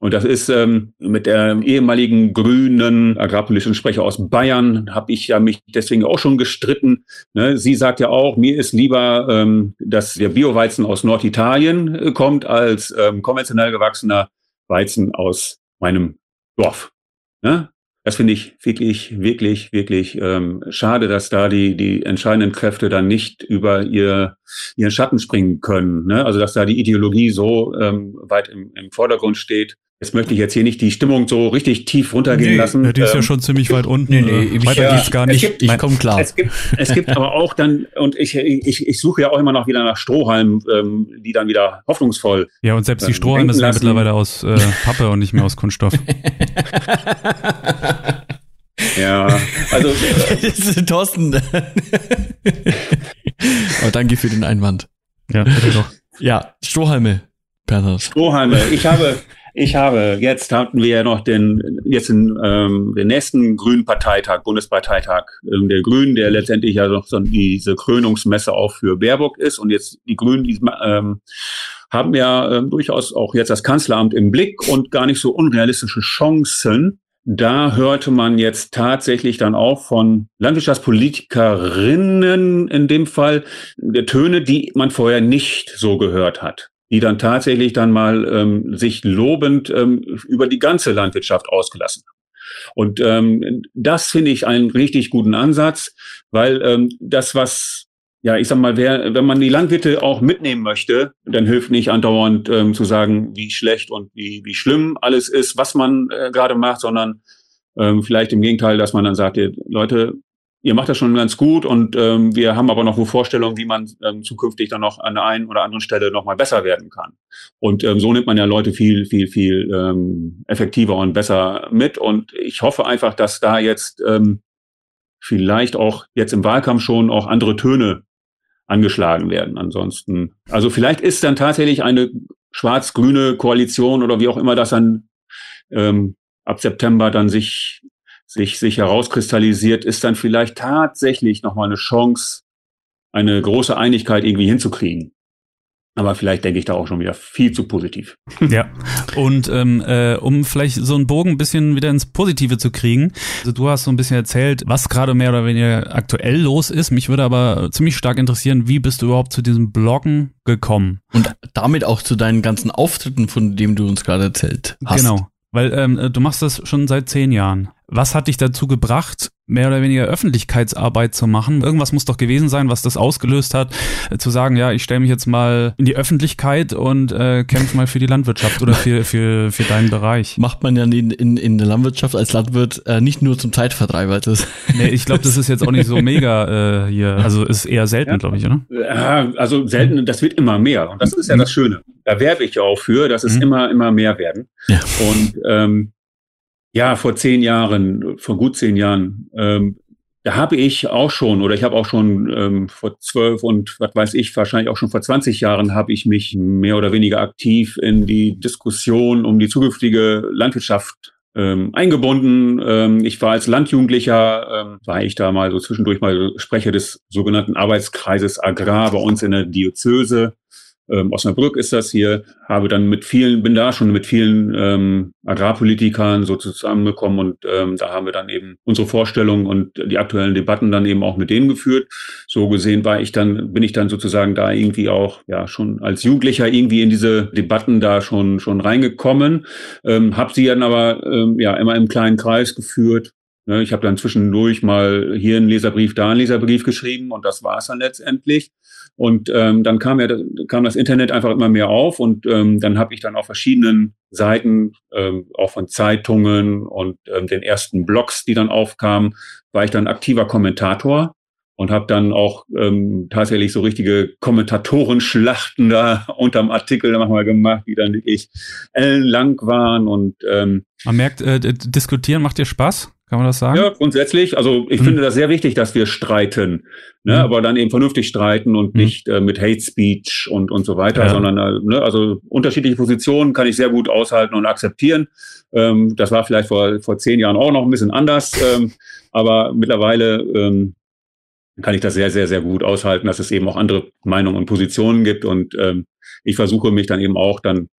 Und das ist ähm, mit der ehemaligen grünen agrarpolitischen Sprecher aus Bayern, habe ich ja mich deswegen auch schon gestritten. Ne? Sie sagt ja auch, mir ist lieber, ähm, dass der Bioweizen aus Norditalien äh, kommt, als ähm, konventionell gewachsener Weizen aus meinem Dorf. Ne? Das finde ich wirklich, wirklich, wirklich ähm, schade, dass da die, die entscheidenden Kräfte dann nicht über ihr, ihren Schatten springen können. Ne? Also dass da die Ideologie so ähm, weit im, im Vordergrund steht, Jetzt möchte ich jetzt hier nicht die Stimmung so richtig tief runtergehen nee, lassen. Die ist ähm, ja schon ziemlich weit unten. Nee, nee, äh, weiter ja, geht's gar nicht. Gibt, ich komme klar. Es gibt, es gibt aber auch dann, und ich, ich, ich suche ja auch immer noch wieder nach Strohhalmen, ähm, die dann wieder hoffnungsvoll. Ja, und selbst die ähm, Strohhalme sind ja mittlerweile aus äh, Pappe und nicht mehr aus Kunststoff. ja, also. Thorsten. aber danke für den Einwand. Ja, bitte doch. Ja, Strohhalme. Bernhard. Strohhalme. Ich habe, ich habe, jetzt hatten wir ja noch den, jetzt in, ähm, den nächsten Grünen Parteitag, Bundesparteitag ähm, der Grünen, der letztendlich ja noch so diese Krönungsmesse auch für Baerbock ist. Und jetzt die Grünen, die ähm, haben ja ähm, durchaus auch jetzt das Kanzleramt im Blick und gar nicht so unrealistische Chancen. Da hörte man jetzt tatsächlich dann auch von Landwirtschaftspolitikerinnen in dem Fall der Töne, die man vorher nicht so gehört hat die dann tatsächlich dann mal ähm, sich lobend ähm, über die ganze Landwirtschaft ausgelassen haben. Und ähm, das finde ich einen richtig guten Ansatz, weil ähm, das, was, ja, ich sag mal, wer, wenn man die Landwirte auch mitnehmen möchte, dann hilft nicht andauernd ähm, zu sagen, wie schlecht und wie, wie schlimm alles ist, was man äh, gerade macht, sondern ähm, vielleicht im Gegenteil, dass man dann sagt, Leute, ihr macht das schon ganz gut und ähm, wir haben aber noch eine Vorstellung, wie man ähm, zukünftig dann noch an der einen oder anderen Stelle noch mal besser werden kann. Und ähm, so nimmt man ja Leute viel, viel, viel ähm, effektiver und besser mit. Und ich hoffe einfach, dass da jetzt ähm, vielleicht auch jetzt im Wahlkampf schon auch andere Töne angeschlagen werden. Ansonsten, also vielleicht ist dann tatsächlich eine schwarz-grüne Koalition oder wie auch immer das dann ähm, ab September dann sich sich, sich herauskristallisiert, ist dann vielleicht tatsächlich nochmal eine Chance, eine große Einigkeit irgendwie hinzukriegen. Aber vielleicht denke ich da auch schon wieder viel zu positiv. Ja, und ähm, äh, um vielleicht so einen Bogen ein bisschen wieder ins Positive zu kriegen. Also du hast so ein bisschen erzählt, was gerade mehr oder weniger aktuell los ist. Mich würde aber ziemlich stark interessieren, wie bist du überhaupt zu diesem Bloggen gekommen? Und damit auch zu deinen ganzen Auftritten, von dem du uns gerade erzählt hast. Genau, weil ähm, du machst das schon seit zehn Jahren. Was hat dich dazu gebracht, mehr oder weniger Öffentlichkeitsarbeit zu machen? Irgendwas muss doch gewesen sein, was das ausgelöst hat, äh, zu sagen, ja, ich stelle mich jetzt mal in die Öffentlichkeit und äh, kämpfe mal für die Landwirtschaft oder für, für, für deinen Bereich. Macht man ja in, in, in der Landwirtschaft als Landwirt äh, nicht nur zum Zeitvertreib, das. Nee, ich glaube, das ist jetzt auch nicht so mega äh, hier. Also ist eher selten, ja. glaube ich, oder? Ja, also selten, das wird immer mehr. Und das ist ja das Schöne. Da werbe ich ja auch für, dass es mhm. immer, immer mehr werden. Ja. Und ähm, ja, vor zehn Jahren, vor gut zehn Jahren, ähm, da habe ich auch schon, oder ich habe auch schon ähm, vor zwölf und was weiß ich, wahrscheinlich auch schon vor 20 Jahren, habe ich mich mehr oder weniger aktiv in die Diskussion um die zukünftige Landwirtschaft ähm, eingebunden. Ähm, ich war als Landjugendlicher, ähm, war ich da mal so zwischendurch mal Sprecher des sogenannten Arbeitskreises Agrar bei uns in der Diözese ähm, Osnabrück ist das hier, habe dann mit vielen, bin da schon mit vielen ähm, Agrarpolitikern so zusammengekommen und ähm, da haben wir dann eben unsere Vorstellungen und die aktuellen Debatten dann eben auch mit denen geführt. So gesehen war ich dann, bin ich dann sozusagen da irgendwie auch, ja, schon als Jugendlicher irgendwie in diese Debatten da schon, schon reingekommen, ähm, habe sie dann aber ähm, ja immer im kleinen Kreis geführt, ne, ich habe dann zwischendurch mal hier einen Leserbrief, da einen Leserbrief geschrieben und das war es dann letztendlich. Und ähm, dann kam ja kam das Internet einfach immer mehr auf und ähm, dann habe ich dann auf verschiedenen Seiten, ähm, auch von Zeitungen und ähm, den ersten Blogs, die dann aufkamen, war ich dann aktiver Kommentator und habe dann auch ähm, tatsächlich so richtige Kommentatorenschlachten da unterm Artikel manchmal gemacht, die dann wirklich ellenlang waren und ähm, man merkt, äh, diskutieren macht dir Spaß? Kann man das sagen? Ja, grundsätzlich. Also ich mhm. finde das sehr wichtig, dass wir streiten, ne? Mhm. aber dann eben vernünftig streiten und mhm. nicht äh, mit Hate Speech und, und so weiter, ja. sondern äh, ne? also unterschiedliche Positionen kann ich sehr gut aushalten und akzeptieren. Ähm, das war vielleicht vor, vor zehn Jahren auch noch ein bisschen anders, ähm, aber mittlerweile ähm, kann ich das sehr, sehr, sehr gut aushalten, dass es eben auch andere Meinungen und Positionen gibt und ähm, ich versuche mich dann eben auch dann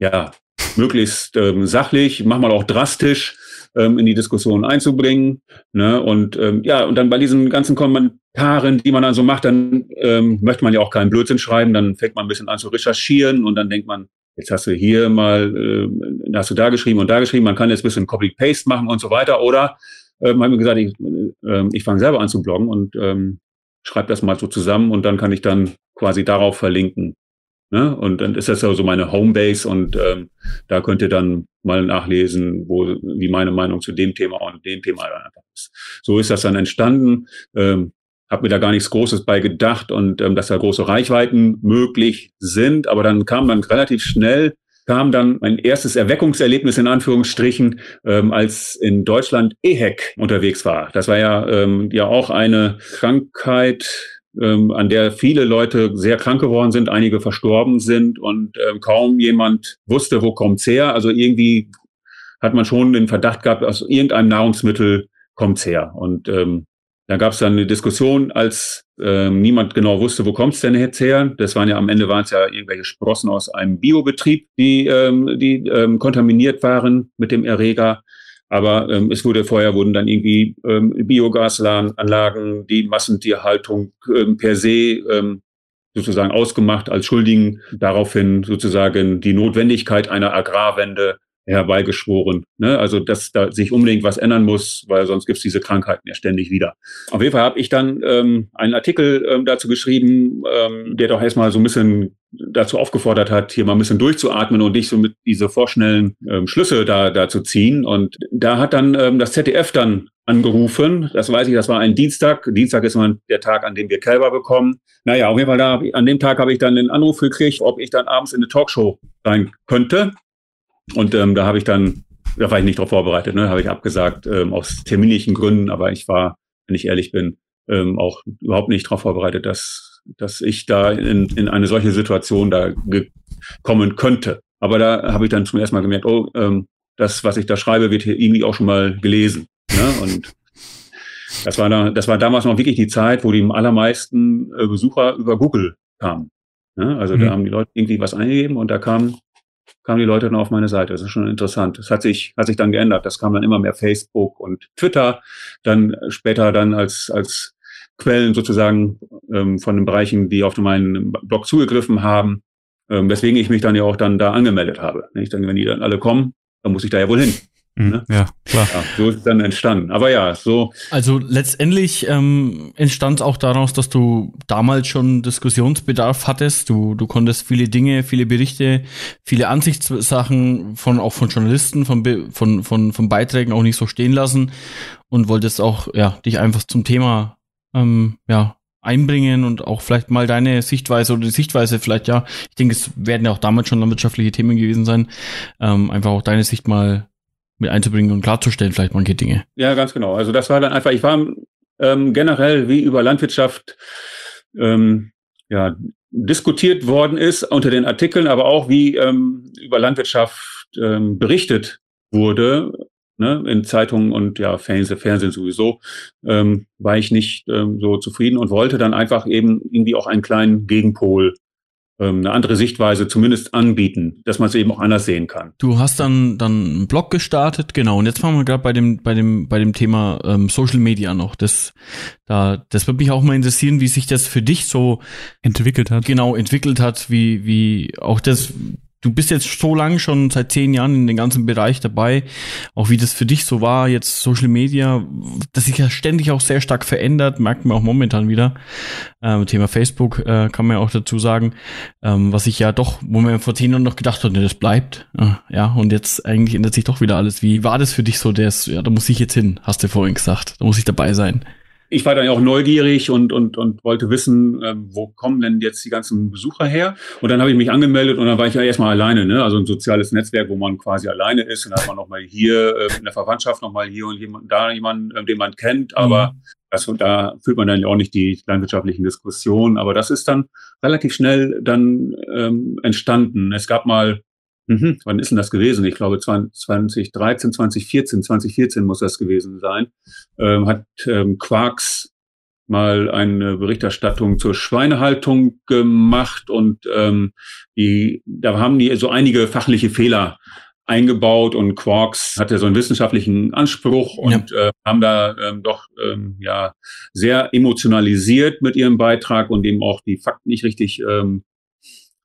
ja möglichst ähm, sachlich, manchmal auch drastisch ähm, in die Diskussion einzubringen. Ne? Und ähm, ja, und dann bei diesen ganzen Kommentaren, die man dann so macht, dann ähm, möchte man ja auch keinen Blödsinn schreiben, dann fängt man ein bisschen an zu recherchieren und dann denkt man, jetzt hast du hier mal, äh, hast du da geschrieben und da geschrieben, man kann jetzt ein bisschen Copy-Paste machen und so weiter. Oder ähm, haben wir gesagt, ich, äh, ich fange selber an zu bloggen und ähm, schreibe das mal so zusammen und dann kann ich dann quasi darauf verlinken. Ne? Und dann ist das ja so meine Homebase und ähm, da könnt ihr dann mal nachlesen, wo, wie meine Meinung zu dem Thema und dem Thema einfach ist. So ist das dann entstanden. Ähm, habe mir da gar nichts Großes bei gedacht und ähm, dass da große Reichweiten möglich sind. Aber dann kam dann relativ schnell kam dann mein erstes Erweckungserlebnis in Anführungsstrichen, ähm, als in Deutschland EHEC unterwegs war. Das war ja, ähm, ja auch eine Krankheit, ähm, an der viele Leute sehr krank geworden sind, einige verstorben sind und ähm, kaum jemand wusste, wo kommt's her. Also irgendwie hat man schon den Verdacht gehabt, aus irgendeinem Nahrungsmittel kommt's her. Und ähm, da gab es dann eine Diskussion, als ähm, niemand genau wusste, wo kommt's denn jetzt her. Das waren ja am Ende waren es ja irgendwelche Sprossen aus einem Biobetrieb, die, ähm, die ähm, kontaminiert waren mit dem Erreger. Aber ähm, es wurde vorher wurden dann irgendwie ähm, Biogasanlagen, die Massentierhaltung ähm, per se ähm, sozusagen ausgemacht als Schuldigen, daraufhin sozusagen die Notwendigkeit einer Agrarwende herbeigeschworen. Ne? Also dass da sich unbedingt was ändern muss, weil sonst gibt's diese Krankheiten ja ständig wieder. Auf jeden Fall habe ich dann ähm, einen Artikel ähm, dazu geschrieben, ähm, der doch erstmal so ein bisschen dazu aufgefordert hat, hier mal ein bisschen durchzuatmen und dich so mit diese vorschnellen ähm, Schlüsse da, da zu ziehen. Und da hat dann ähm, das ZDF dann angerufen. Das weiß ich, das war ein Dienstag. Dienstag ist immer der Tag, an dem wir Kälber bekommen. Naja, auf jeden Fall, da, an dem Tag habe ich dann den Anruf gekriegt, ob ich dann abends in eine Talkshow sein könnte. Und ähm, da habe ich dann, da war ich nicht darauf vorbereitet, ne, habe ich abgesagt, ähm, aus terminlichen Gründen, aber ich war, wenn ich ehrlich bin, ähm, auch überhaupt nicht darauf vorbereitet, dass, dass ich da in, in eine solche Situation da kommen könnte. Aber da habe ich dann zum ersten Mal gemerkt, oh, ähm, das, was ich da schreibe, wird hier irgendwie auch schon mal gelesen. Ne? Und das war, da, das war damals noch wirklich die Zeit, wo die allermeisten äh, Besucher über Google kamen. Ne? Also mhm. da haben die Leute irgendwie was eingegeben und da kamen kamen die Leute dann auf meine Seite. Das ist schon interessant. Das hat sich, hat sich dann geändert. Das kam dann immer mehr Facebook und Twitter, dann später dann als, als Quellen sozusagen ähm, von den Bereichen, die auf meinen Blog zugegriffen haben, ähm, weswegen ich mich dann ja auch dann da angemeldet habe. Nicht? Dann, wenn die dann alle kommen, dann muss ich da ja wohl hin. Mhm. Ne? Ja, klar. Ja, so ist es dann entstanden. Aber ja, so. Also letztendlich ähm, entstand auch daraus, dass du damals schon Diskussionsbedarf hattest. Du, du konntest viele Dinge, viele Berichte, viele Ansichtssachen von auch von Journalisten, von, von, von, von Beiträgen auch nicht so stehen lassen und wolltest auch ja dich einfach zum Thema ähm, ja einbringen und auch vielleicht mal deine Sichtweise oder die Sichtweise vielleicht ja, ich denke, es werden ja auch damals schon landwirtschaftliche Themen gewesen sein, ähm, einfach auch deine Sicht mal mit einzubringen und klarzustellen, vielleicht manche Dinge. Ja, ganz genau. Also das war dann einfach, ich war ähm, generell wie über Landwirtschaft ähm, ja, diskutiert worden ist unter den Artikeln, aber auch wie ähm, über Landwirtschaft ähm, berichtet wurde, ne, in Zeitungen und ja, Fernsehen, Fernsehen sowieso, ähm, war ich nicht ähm, so zufrieden und wollte dann einfach eben irgendwie auch einen kleinen Gegenpol ähm, eine andere Sichtweise zumindest anbieten, dass man es eben auch anders sehen kann. Du hast dann dann einen Blog gestartet, genau. Und jetzt fangen wir gerade bei dem bei dem bei dem Thema ähm, Social Media noch. Das da das würde mich auch mal interessieren, wie sich das für dich so entwickelt hat. Genau entwickelt hat, wie wie auch das du bist jetzt so lange schon seit zehn Jahren in den ganzen Bereich dabei, auch wie das für dich so war, jetzt Social Media, das sich ja ständig auch sehr stark verändert, merkt man auch momentan wieder. Ähm, Thema Facebook äh, kann man ja auch dazu sagen, ähm, was ich ja doch, wo man vor zehn Jahren noch gedacht hat, ne, das bleibt. Äh, ja, und jetzt eigentlich ändert sich doch wieder alles. Wie war das für dich so, der ja, da muss ich jetzt hin, hast du vorhin gesagt, da muss ich dabei sein ich war dann auch neugierig und, und, und wollte wissen, äh, wo kommen denn jetzt die ganzen Besucher her? Und dann habe ich mich angemeldet und dann war ich ja erstmal alleine, ne? Also ein soziales Netzwerk, wo man quasi alleine ist. Und dann hat man nochmal hier äh, in der Verwandtschaft nochmal hier und jemand, da jemanden, äh, den man kennt, aber mhm. das, da führt man dann ja auch nicht die landwirtschaftlichen Diskussionen. Aber das ist dann relativ schnell dann ähm, entstanden. Es gab mal Mhm. Wann ist denn das gewesen? Ich glaube 2013, 2014, 2014 muss das gewesen sein. Ähm, hat ähm, Quarks mal eine Berichterstattung zur Schweinehaltung gemacht und ähm, die, da haben die so einige fachliche Fehler eingebaut und Quarks hatte so einen wissenschaftlichen Anspruch und ja. äh, haben da ähm, doch ähm, ja sehr emotionalisiert mit ihrem Beitrag und eben auch die Fakten nicht richtig ähm,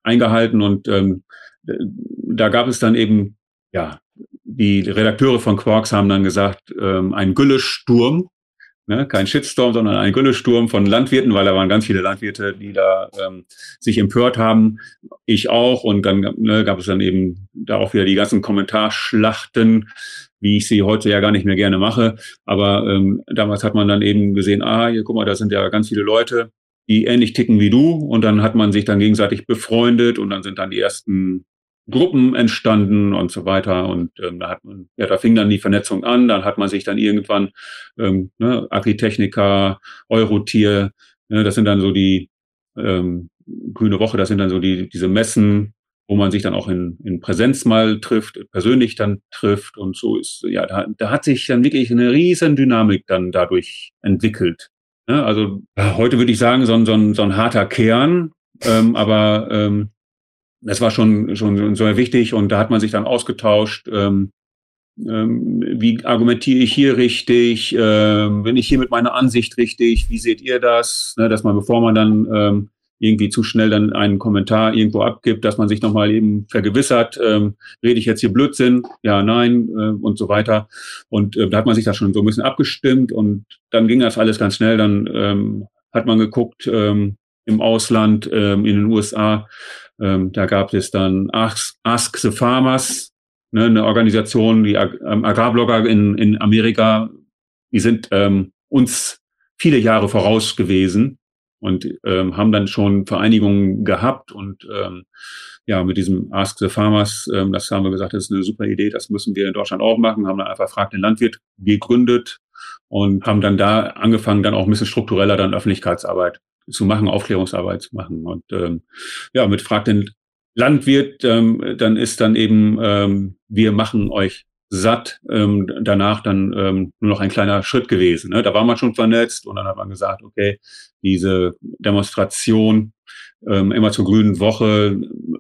eingehalten und ähm, da gab es dann eben ja die Redakteure von Quarks haben dann gesagt ähm, ein Güllesturm Ne, kein Shitstorm, sondern ein Güllesturm von Landwirten, weil da waren ganz viele Landwirte, die da ähm, sich empört haben. Ich auch. Und dann ne, gab es dann eben darauf wieder die ganzen Kommentarschlachten, wie ich sie heute ja gar nicht mehr gerne mache. Aber ähm, damals hat man dann eben gesehen, ah, hier, guck mal, da sind ja ganz viele Leute, die ähnlich ticken wie du. Und dann hat man sich dann gegenseitig befreundet und dann sind dann die ersten Gruppen entstanden und so weiter. Und ähm, da hat man, ja, da fing dann die Vernetzung an, dann hat man sich dann irgendwann ähm, ne, Agritechnica, Eurotier, ne, das sind dann so die ähm, Grüne Woche, das sind dann so die diese Messen, wo man sich dann auch in, in Präsenz mal trifft, persönlich dann trifft und so ist, ja, da, da hat sich dann wirklich eine riesen Dynamik dann dadurch entwickelt. Ne? Also heute würde ich sagen, so ein, so ein, so ein harter Kern, ähm, aber ähm, das war schon, schon sehr wichtig und da hat man sich dann ausgetauscht. Ähm, ähm, wie argumentiere ich hier richtig? Ähm, bin ich hier mit meiner Ansicht richtig? Wie seht ihr das? Ne, dass man, bevor man dann ähm, irgendwie zu schnell dann einen Kommentar irgendwo abgibt, dass man sich nochmal eben vergewissert, ähm, rede ich jetzt hier Blödsinn? Ja, nein äh, und so weiter. Und äh, da hat man sich da schon so ein bisschen abgestimmt und dann ging das alles ganz schnell. Dann ähm, hat man geguckt ähm, im Ausland, ähm, in den USA, ähm, da gab es dann Ask, Ask the Farmers, ne, eine Organisation, die ähm, Agrarblogger in, in Amerika, die sind ähm, uns viele Jahre voraus gewesen und ähm, haben dann schon Vereinigungen gehabt und ähm, ja, mit diesem Ask the Farmers, ähm, das haben wir gesagt, das ist eine super Idee, das müssen wir in Deutschland auch machen, haben dann einfach Frag den Landwirt gegründet und haben dann da angefangen, dann auch ein bisschen struktureller dann Öffentlichkeitsarbeit zu machen, Aufklärungsarbeit zu machen. Und ähm, ja, mit Frag den Landwirt, ähm, dann ist dann eben, ähm, wir machen euch satt, ähm, danach dann ähm, nur noch ein kleiner Schritt gewesen. Ne? Da war man schon vernetzt und dann hat man gesagt, okay, diese Demonstration ähm, immer zur grünen Woche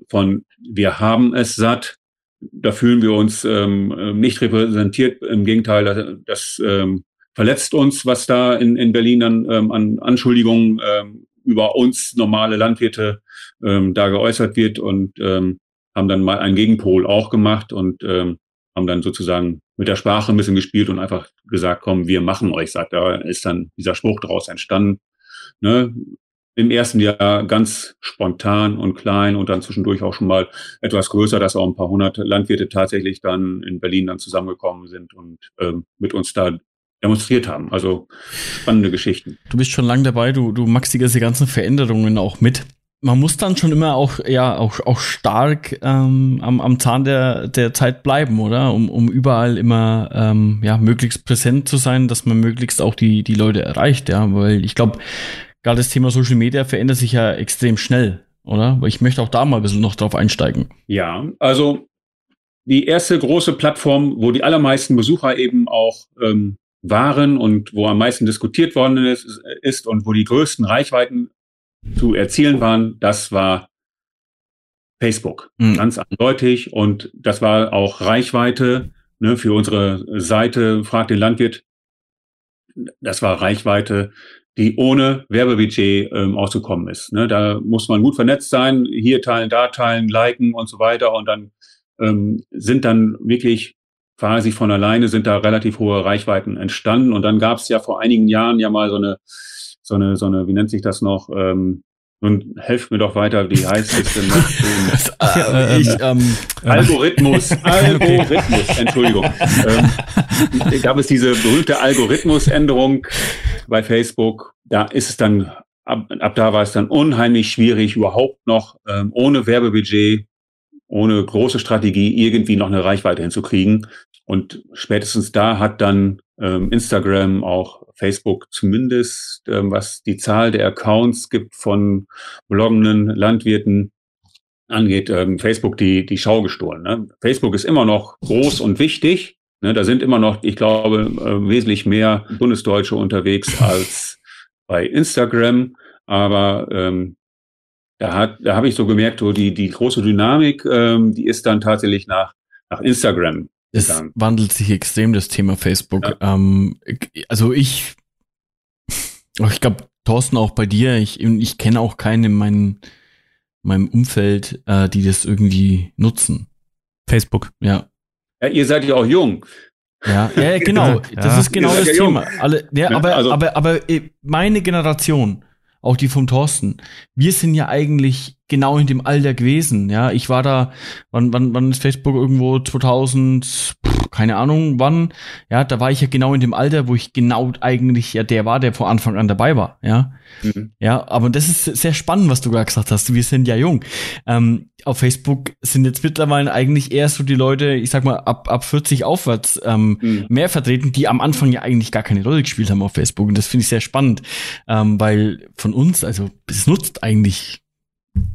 von wir haben es satt, da fühlen wir uns ähm, nicht repräsentiert. Im Gegenteil, das, das ähm, verletzt uns, was da in, in Berlin dann ähm, an Anschuldigungen ähm, über uns normale Landwirte ähm, da geäußert wird und ähm, haben dann mal einen Gegenpol auch gemacht und ähm, haben dann sozusagen mit der Sprache ein bisschen gespielt und einfach gesagt, komm, wir machen euch sagt. Da ist dann dieser Spruch daraus entstanden. Ne? Im ersten Jahr ganz spontan und klein und dann zwischendurch auch schon mal etwas größer, dass auch ein paar hundert Landwirte tatsächlich dann in Berlin dann zusammengekommen sind und ähm, mit uns da demonstriert haben. Also spannende Geschichten. Du bist schon lange dabei, du, du magst die ganzen Veränderungen auch mit. Man muss dann schon immer auch, ja, auch, auch stark ähm, am, am Zahn der, der Zeit bleiben, oder? Um, um überall immer ähm, ja, möglichst präsent zu sein, dass man möglichst auch die, die Leute erreicht, ja. Weil ich glaube, gerade das Thema Social Media verändert sich ja extrem schnell, oder? Weil ich möchte auch da mal ein bisschen noch drauf einsteigen. Ja, also die erste große Plattform, wo die allermeisten Besucher eben auch ähm, waren und wo am meisten diskutiert worden ist, ist und wo die größten Reichweiten zu erzielen waren, das war Facebook. Mhm. Ganz eindeutig. Und das war auch Reichweite ne, für unsere Seite Frag den Landwirt. Das war Reichweite, die ohne Werbebudget ähm, auszukommen ist. Ne, da muss man gut vernetzt sein, hier teilen, da teilen, liken und so weiter. Und dann ähm, sind dann wirklich quasi von alleine sind da relativ hohe Reichweiten entstanden. Und dann gab es ja vor einigen Jahren ja mal so eine, so eine, so eine, wie nennt sich das noch? Ähm, und helft mir doch weiter, wie heißt es denn noch? äh, ich, ähm, Algorithmus, Algorithmus, Entschuldigung. ähm, gab es diese berühmte Algorithmusänderung bei Facebook. Da ist es dann, ab, ab da war es dann unheimlich schwierig, überhaupt noch ähm, ohne Werbebudget ohne große Strategie irgendwie noch eine Reichweite hinzukriegen. Und spätestens da hat dann ähm, Instagram, auch Facebook zumindest, ähm, was die Zahl der Accounts gibt von bloggenden Landwirten angeht, ähm, Facebook die, die Schau gestohlen. Ne? Facebook ist immer noch groß und wichtig. Ne? Da sind immer noch, ich glaube, äh, wesentlich mehr Bundesdeutsche unterwegs als bei Instagram, aber ähm, da, hat, da habe ich so gemerkt, so die, die große Dynamik, ähm, die ist dann tatsächlich nach, nach Instagram. Es gegangen. wandelt sich extrem, das Thema Facebook. Ja. Ähm, also ich, ich glaube, Thorsten, auch bei dir, ich, ich kenne auch keinen in meinem, meinem Umfeld, äh, die das irgendwie nutzen. Facebook. Ja. ja ihr seid ja auch jung. Ja, ja genau. Das ja. ist genau das ja Thema. Alle, ja, aber, also, aber, aber äh, meine Generation, auch die vom Thorsten, wir sind ja eigentlich genau in dem Alter gewesen. Ja, ich war da, wann, wann, wann ist Facebook irgendwo 2000, keine Ahnung wann. Ja, da war ich ja genau in dem Alter, wo ich genau eigentlich ja der war, der vor Anfang an dabei war. Ja, mhm. ja, aber das ist sehr spannend, was du gerade gesagt hast. Wir sind ja jung. Ähm, auf Facebook sind jetzt mittlerweile eigentlich eher so die Leute, ich sag mal ab ab 40 aufwärts ähm, mhm. mehr vertreten, die am Anfang ja eigentlich gar keine Rolle gespielt haben auf Facebook. Und das finde ich sehr spannend, ähm, weil von uns, also es nutzt eigentlich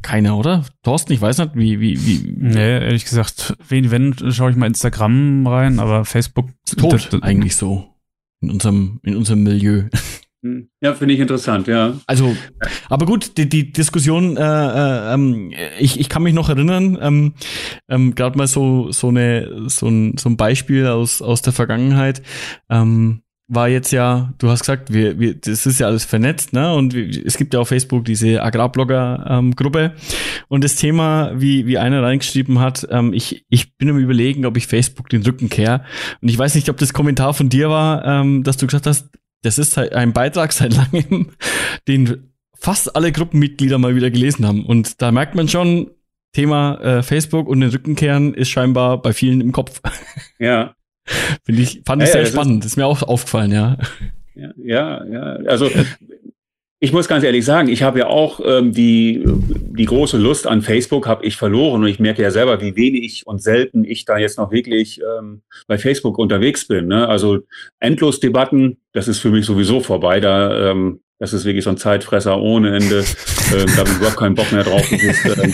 keiner, oder? Thorsten, ich weiß nicht, wie, wie, wie. Nee, ehrlich gesagt, wenn, wenn schaue ich mal Instagram rein, aber Facebook ist tot das, das, eigentlich so. In unserem, in unserem Milieu. Hm. Ja, finde ich interessant, ja. Also, aber gut, die, die Diskussion, äh, äh, ähm, ich, ich kann mich noch erinnern, ähm, ähm, gerade mal so, so, eine, so, ein, so ein Beispiel aus, aus der Vergangenheit. Ähm, war jetzt ja, du hast gesagt, wir, wir, das ist ja alles vernetzt, ne? Und es gibt ja auf Facebook diese Agrarblogger-Gruppe. Ähm, und das Thema, wie, wie einer reingeschrieben hat, ähm, ich, ich bin am überlegen, ob ich Facebook den Rücken kehre. Und ich weiß nicht, ob das Kommentar von dir war, ähm, dass du gesagt hast, das ist ein Beitrag seit langem, den fast alle Gruppenmitglieder mal wieder gelesen haben. Und da merkt man schon, Thema äh, Facebook und den Rückenkehren ist scheinbar bei vielen im Kopf. Ja, Finde ich, fand ich ja, sehr ja, spannend. Ist, ist mir auch aufgefallen, ja. Ja, ja, also ich muss ganz ehrlich sagen, ich habe ja auch ähm, die, die große Lust an Facebook habe ich verloren und ich merke ja selber, wie wenig und selten ich da jetzt noch wirklich ähm, bei Facebook unterwegs bin. Ne? Also endlos Debatten, das ist für mich sowieso vorbei. Da ähm, das ist wirklich so ein Zeitfresser ohne Ende. ähm, da habe ich überhaupt keinen Bock mehr drauf. Ist, ähm,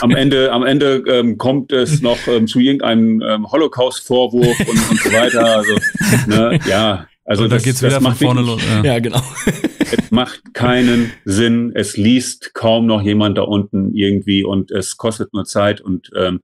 am Ende, am Ende ähm, kommt es noch ähm, zu irgendeinem ähm, Holocaust-Vorwurf und, und so weiter. Also, ne, ja, also und da das, geht's wieder von vorne los. Ja. ja, genau. es macht keinen Sinn. Es liest kaum noch jemand da unten irgendwie und es kostet nur Zeit und ähm,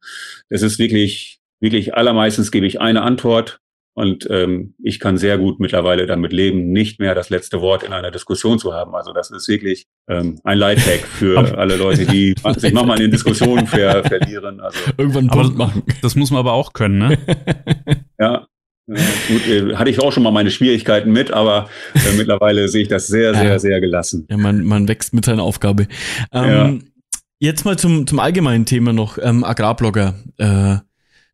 es ist wirklich, wirklich allermeistens gebe ich eine Antwort und ähm, ich kann sehr gut mittlerweile damit leben, nicht mehr das letzte Wort in einer Diskussion zu haben. Also das ist wirklich ähm, ein Leithack für alle Leute, die sich nochmal in Diskussionen ver verlieren. Also, Irgendwann aber machen. Das muss man aber auch können, ne? ja. Ja, gut, äh, hatte ich auch schon mal meine Schwierigkeiten mit, aber äh, mittlerweile sehe ich das sehr, sehr, ja. sehr gelassen. Ja, man, man wächst mit seiner Aufgabe. Ähm, ja. Jetzt mal zum, zum allgemeinen Thema noch, ähm, Agrarblogger. Äh,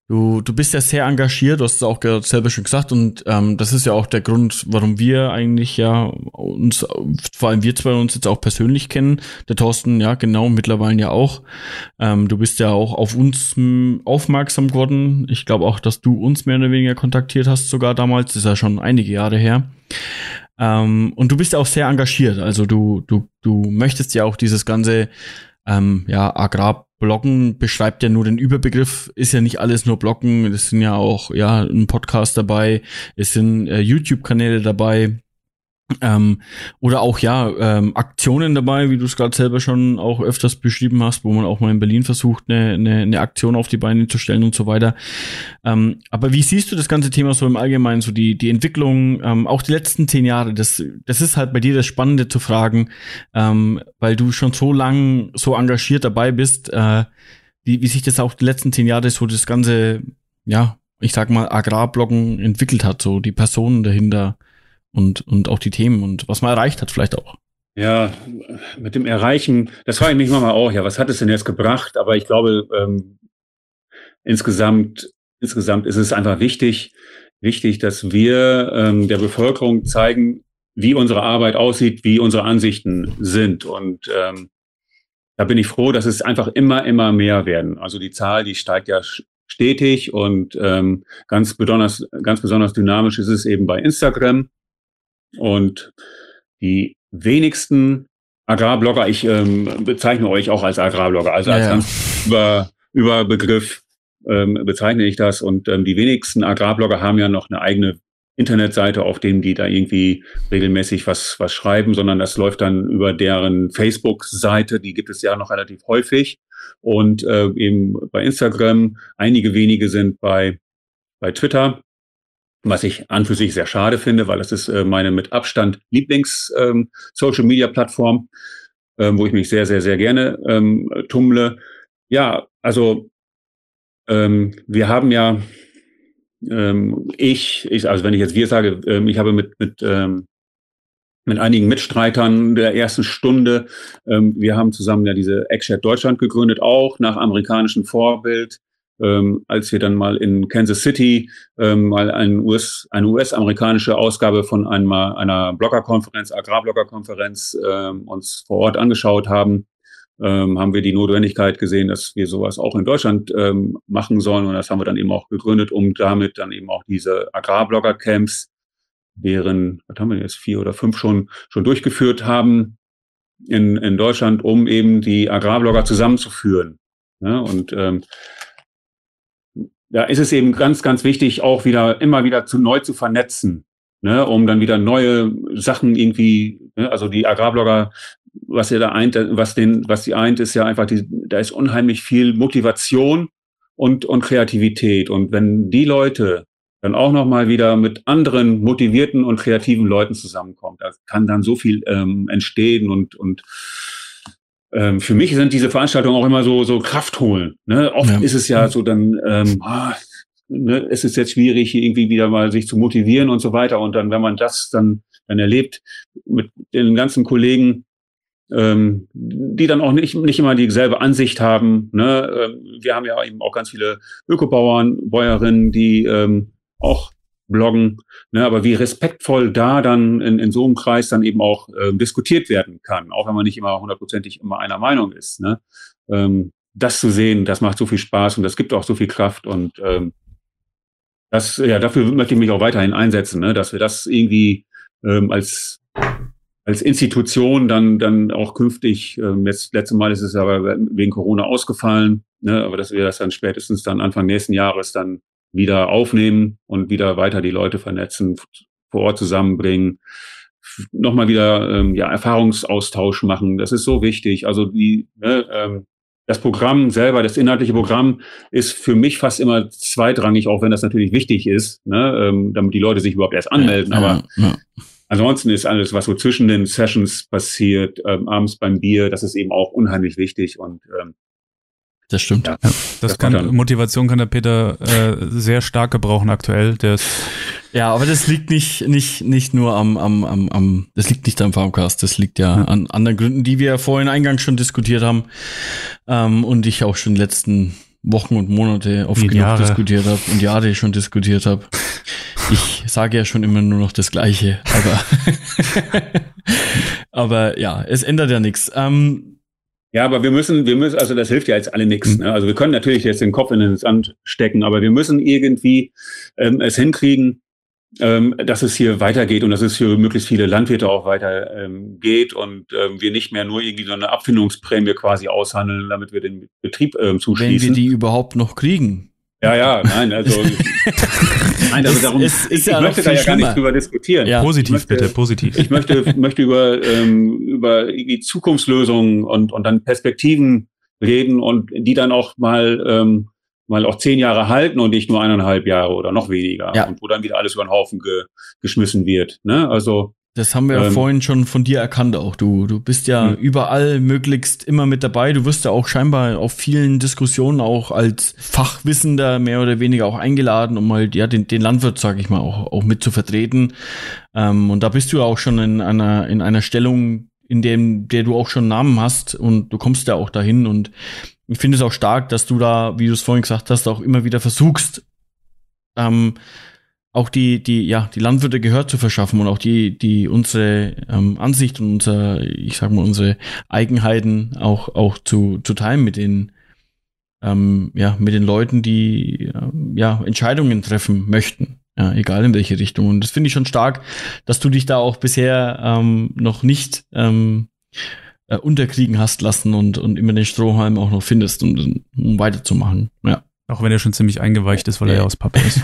Du, du bist ja sehr engagiert, du hast es auch selber schon gesagt und ähm, das ist ja auch der Grund, warum wir eigentlich ja uns, vor allem wir zwei uns jetzt auch persönlich kennen. Der Thorsten, ja genau, mittlerweile ja auch. Ähm, du bist ja auch auf uns aufmerksam geworden. Ich glaube auch, dass du uns mehr oder weniger kontaktiert hast sogar damals. Das ist ja schon einige Jahre her. Ähm, und du bist ja auch sehr engagiert. Also du, du, du möchtest ja auch dieses ganze ähm, ja, Agrar Bloggen beschreibt ja nur den Überbegriff, ist ja nicht alles nur Bloggen, es sind ja auch ja ein Podcast dabei, es sind äh, YouTube-Kanäle dabei, ähm, oder auch ja ähm, Aktionen dabei, wie du es gerade selber schon auch öfters beschrieben hast, wo man auch mal in Berlin versucht, eine, eine, eine Aktion auf die Beine zu stellen und so weiter. Ähm, aber wie siehst du das ganze Thema so im Allgemeinen, so die die Entwicklung, ähm, auch die letzten zehn Jahre? Das das ist halt bei dir das Spannende zu fragen, ähm, weil du schon so lang so engagiert dabei bist, äh, wie wie sich das auch die letzten zehn Jahre so das ganze ja ich sag mal Agrarbloggen entwickelt hat, so die Personen dahinter und, und auch die Themen und was man erreicht hat vielleicht auch. Ja, mit dem Erreichen, das frage ich mich manchmal auch, ja, was hat es denn jetzt gebracht? Aber ich glaube, ähm, insgesamt, insgesamt ist es einfach wichtig, wichtig, dass wir ähm, der Bevölkerung zeigen, wie unsere Arbeit aussieht, wie unsere Ansichten sind. Und ähm, da bin ich froh, dass es einfach immer, immer mehr werden. Also die Zahl, die steigt ja stetig und ähm, ganz besonders, ganz besonders dynamisch ist es eben bei Instagram. Und die wenigsten Agrarblogger, ich ähm, bezeichne euch auch als Agrarblogger, also als ja, ganz über, über Begriff ähm, bezeichne ich das. Und ähm, die wenigsten Agrarblogger haben ja noch eine eigene Internetseite, auf dem die da irgendwie regelmäßig was, was schreiben, sondern das läuft dann über deren Facebook-Seite, die gibt es ja noch relativ häufig. Und äh, eben bei Instagram, einige wenige sind bei, bei Twitter, was ich an für sich sehr schade finde, weil das ist äh, meine mit Abstand Lieblings-Social-Media-Plattform, ähm, äh, wo ich mich sehr, sehr, sehr gerne ähm, tummle. Ja, also ähm, wir haben ja ähm, ich, ich, also wenn ich jetzt wir sage, ähm, ich habe mit, mit, ähm, mit einigen Mitstreitern der ersten Stunde, ähm, wir haben zusammen ja diese Eggchat Deutschland gegründet, auch nach amerikanischem Vorbild. Ähm, als wir dann mal in Kansas City ähm, mal ein US, eine US-amerikanische Ausgabe von einmal einer Bloggerkonferenz, Agrarbloggerkonferenz ähm, uns vor Ort angeschaut haben, ähm, haben wir die Notwendigkeit gesehen, dass wir sowas auch in Deutschland ähm, machen sollen. Und das haben wir dann eben auch gegründet, um damit dann eben auch diese Agrarblogger-Camps, deren, was haben wir jetzt, vier oder fünf schon, schon durchgeführt haben in, in Deutschland, um eben die Agrarblogger zusammenzuführen. Ja, und ähm, da ist es eben ganz, ganz wichtig, auch wieder immer wieder zu neu zu vernetzen, ne, um dann wieder neue Sachen irgendwie, ne, also die Agrarblogger was ihr da eint, was den, was die eint, ist ja einfach, die, da ist unheimlich viel Motivation und, und Kreativität. Und wenn die Leute dann auch nochmal wieder mit anderen motivierten und kreativen Leuten zusammenkommen, da kann dann so viel ähm, entstehen und, und ähm, für mich sind diese Veranstaltungen auch immer so, so Kraft holen. Ne? Oft ja. ist es ja so dann, ähm, ah, ne, es ist jetzt schwierig, irgendwie wieder mal sich zu motivieren und so weiter. Und dann, wenn man das dann, dann erlebt mit den ganzen Kollegen, ähm, die dann auch nicht, nicht immer dieselbe Ansicht haben. Ne? Ähm, wir haben ja eben auch ganz viele Ökobauern, Bäuerinnen, die ähm, auch bloggen, ne? aber wie respektvoll da dann in, in so einem Kreis dann eben auch äh, diskutiert werden kann, auch wenn man nicht immer hundertprozentig immer einer Meinung ist. Ne? Ähm, das zu sehen, das macht so viel Spaß und das gibt auch so viel Kraft und ähm, das, ja, dafür möchte ich mich auch weiterhin einsetzen, ne? dass wir das irgendwie ähm, als als Institution dann dann auch künftig, ähm, jetzt letzte Mal ist es aber wegen Corona ausgefallen, ne, aber dass wir das dann spätestens dann Anfang nächsten Jahres dann wieder aufnehmen und wieder weiter die Leute vernetzen, vor Ort zusammenbringen, nochmal wieder ähm, ja, Erfahrungsaustausch machen. Das ist so wichtig. Also die, ne, ähm, das Programm selber, das inhaltliche Programm ist für mich fast immer zweitrangig, auch wenn das natürlich wichtig ist, ne, ähm, damit die Leute sich überhaupt erst anmelden. Ja, aber ja. Ansonsten ist alles, was so zwischen den Sessions passiert, ähm, abends beim Bier, das ist eben auch unheimlich wichtig und ähm, das stimmt. Ja, das, das kann, Motivation kann der Peter äh, sehr stark gebrauchen aktuell. Der ist ja, aber das liegt nicht, nicht, nicht nur am, am, am, am, das liegt nicht am Farmcast, das liegt ja, ja. an anderen Gründen, die wir vorhin eingangs schon diskutiert haben ähm, und ich auch schon letzten Wochen und Monate oft genug Jahre. diskutiert habe und Jahre schon diskutiert habe. Ich sage ja schon immer nur noch das Gleiche, aber, aber ja, es ändert ja nichts. Ähm, ja, aber wir müssen, wir müssen, also das hilft ja jetzt alle nichts. Ne? Also wir können natürlich jetzt den Kopf in den Sand stecken, aber wir müssen irgendwie ähm, es hinkriegen, ähm, dass es hier weitergeht und dass es für möglichst viele Landwirte auch weiter ähm, geht und ähm, wir nicht mehr nur irgendwie so eine Abfindungsprämie quasi aushandeln, damit wir den Betrieb ähm, zuschließen. Wenn wir die überhaupt noch kriegen. Ja, ja, nein, also, nein, also darum, es, ich, ja ich möchte da ja gar nicht drüber diskutieren. Ja. Positiv, möchte, bitte, positiv. Ich möchte, möchte über, ähm, über die Zukunftslösungen und, und dann Perspektiven reden und die dann auch mal ähm, mal auch zehn Jahre halten und nicht nur eineinhalb Jahre oder noch weniger. Ja. Und wo dann wieder alles über den Haufen ge geschmissen wird. Ne? Also das haben wir ja ähm, vorhin schon von dir erkannt auch. Du, du bist ja mhm. überall möglichst immer mit dabei. Du wirst ja auch scheinbar auf vielen Diskussionen auch als Fachwissender mehr oder weniger auch eingeladen, um halt ja den, den Landwirt, sag ich mal, auch, auch mit zu vertreten. Ähm, und da bist du ja auch schon in einer, in einer Stellung, in dem, der du auch schon Namen hast und du kommst ja auch dahin und ich finde es auch stark, dass du da, wie du es vorhin gesagt hast, auch immer wieder versuchst, ähm, auch die, die, ja, die Landwirte Gehör zu verschaffen und auch die, die unsere ähm, Ansicht und unser, ich sag mal, unsere Eigenheiten auch, auch zu, zu teilen mit den, ähm, ja, mit den Leuten, die ähm, ja, Entscheidungen treffen möchten. Ja, egal in welche Richtung. Und das finde ich schon stark, dass du dich da auch bisher ähm, noch nicht ähm, äh, unterkriegen hast lassen und, und immer den Strohhalm auch noch findest, um, um weiterzumachen. Ja. Auch wenn er schon ziemlich eingeweicht ist, weil er ja aus Pappe ist.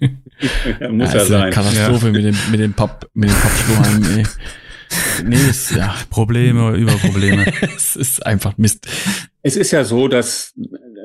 ja, muss ja, ja sein. Katastrophe ja. mit dem, mit dem Papp, mit dem Pappstrohhalm, Nee, ist, ja. Probleme über Probleme. es ist einfach Mist. Es ist ja so, dass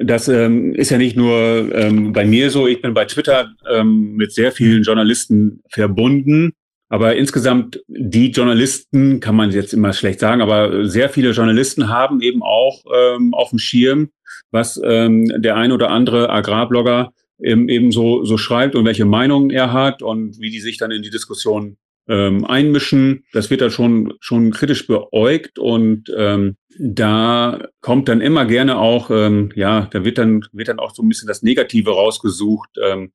das ähm, ist ja nicht nur ähm, bei mir so. Ich bin bei Twitter ähm, mit sehr vielen Journalisten verbunden. Aber insgesamt die Journalisten, kann man jetzt immer schlecht sagen, aber sehr viele Journalisten haben eben auch ähm, auf dem Schirm, was ähm, der ein oder andere Agrarblogger eben, eben so, so schreibt und welche Meinungen er hat und wie die sich dann in die Diskussion ähm, einmischen. Das wird dann schon, schon kritisch beäugt und ähm, da kommt dann immer gerne auch, ähm, ja, da wird dann, wird dann auch so ein bisschen das Negative rausgesucht, ähm,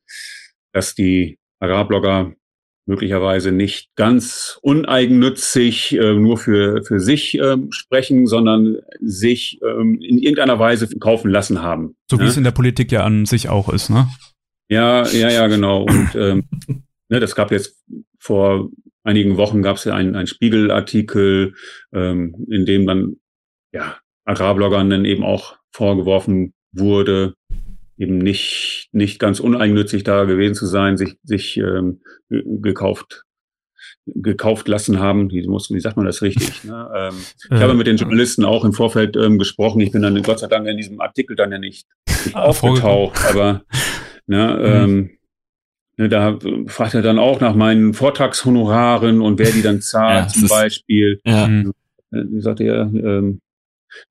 dass die Agrarblogger möglicherweise nicht ganz uneigennützig äh, nur für, für sich äh, sprechen, sondern sich ähm, in irgendeiner Weise kaufen lassen haben. So wie ne? es in der Politik ja an sich auch ist, ne? Ja, ja, ja, genau. Und ähm, ne, das gab jetzt vor einigen Wochen gab es ja einen, einen Spiegelartikel, ähm, in dem dann ja, Agrarbloggern dann eben auch vorgeworfen wurde, eben nicht, nicht ganz uneigennützig da gewesen zu sein, sich, sich ähm, gekauft gekauft lassen haben. Wie, muss, wie sagt man das richtig? Ne? Ähm, ich äh, habe mit den Journalisten auch im Vorfeld ähm, gesprochen. Ich bin dann Gott sei Dank in diesem Artikel dann ja nicht, ah, aufgetaucht, aber ne, mhm. ähm, Ne, da fragt er dann auch nach meinen Vortragshonoraren und wer die dann zahlt, ja, zum ist, Beispiel. Ja. Mhm. Wie sagt er, ähm,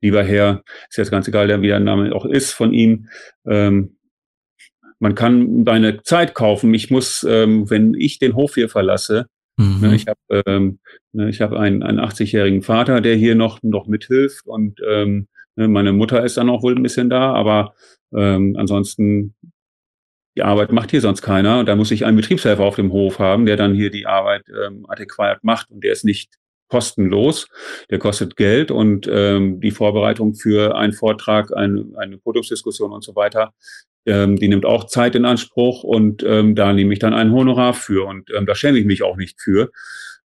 lieber Herr, ist jetzt ganz egal, wie der Name auch ist von ihm. Ähm, man kann meine Zeit kaufen. Ich muss, ähm, wenn ich den Hof hier verlasse, mhm. ne, ich habe ähm, ne, ich hab einen, einen 80-jährigen Vater, der hier noch, noch mithilft und ähm, ne, meine Mutter ist dann auch wohl ein bisschen da, aber ähm, ansonsten die Arbeit macht hier sonst keiner. Und da muss ich einen Betriebshelfer auf dem Hof haben, der dann hier die Arbeit ähm, adäquat macht und der ist nicht kostenlos, der kostet Geld und ähm, die Vorbereitung für einen Vortrag, ein, eine Produktsdiskussion und so weiter, ähm, die nimmt auch Zeit in Anspruch und ähm, da nehme ich dann ein Honorar für und ähm, da schäme ich mich auch nicht für.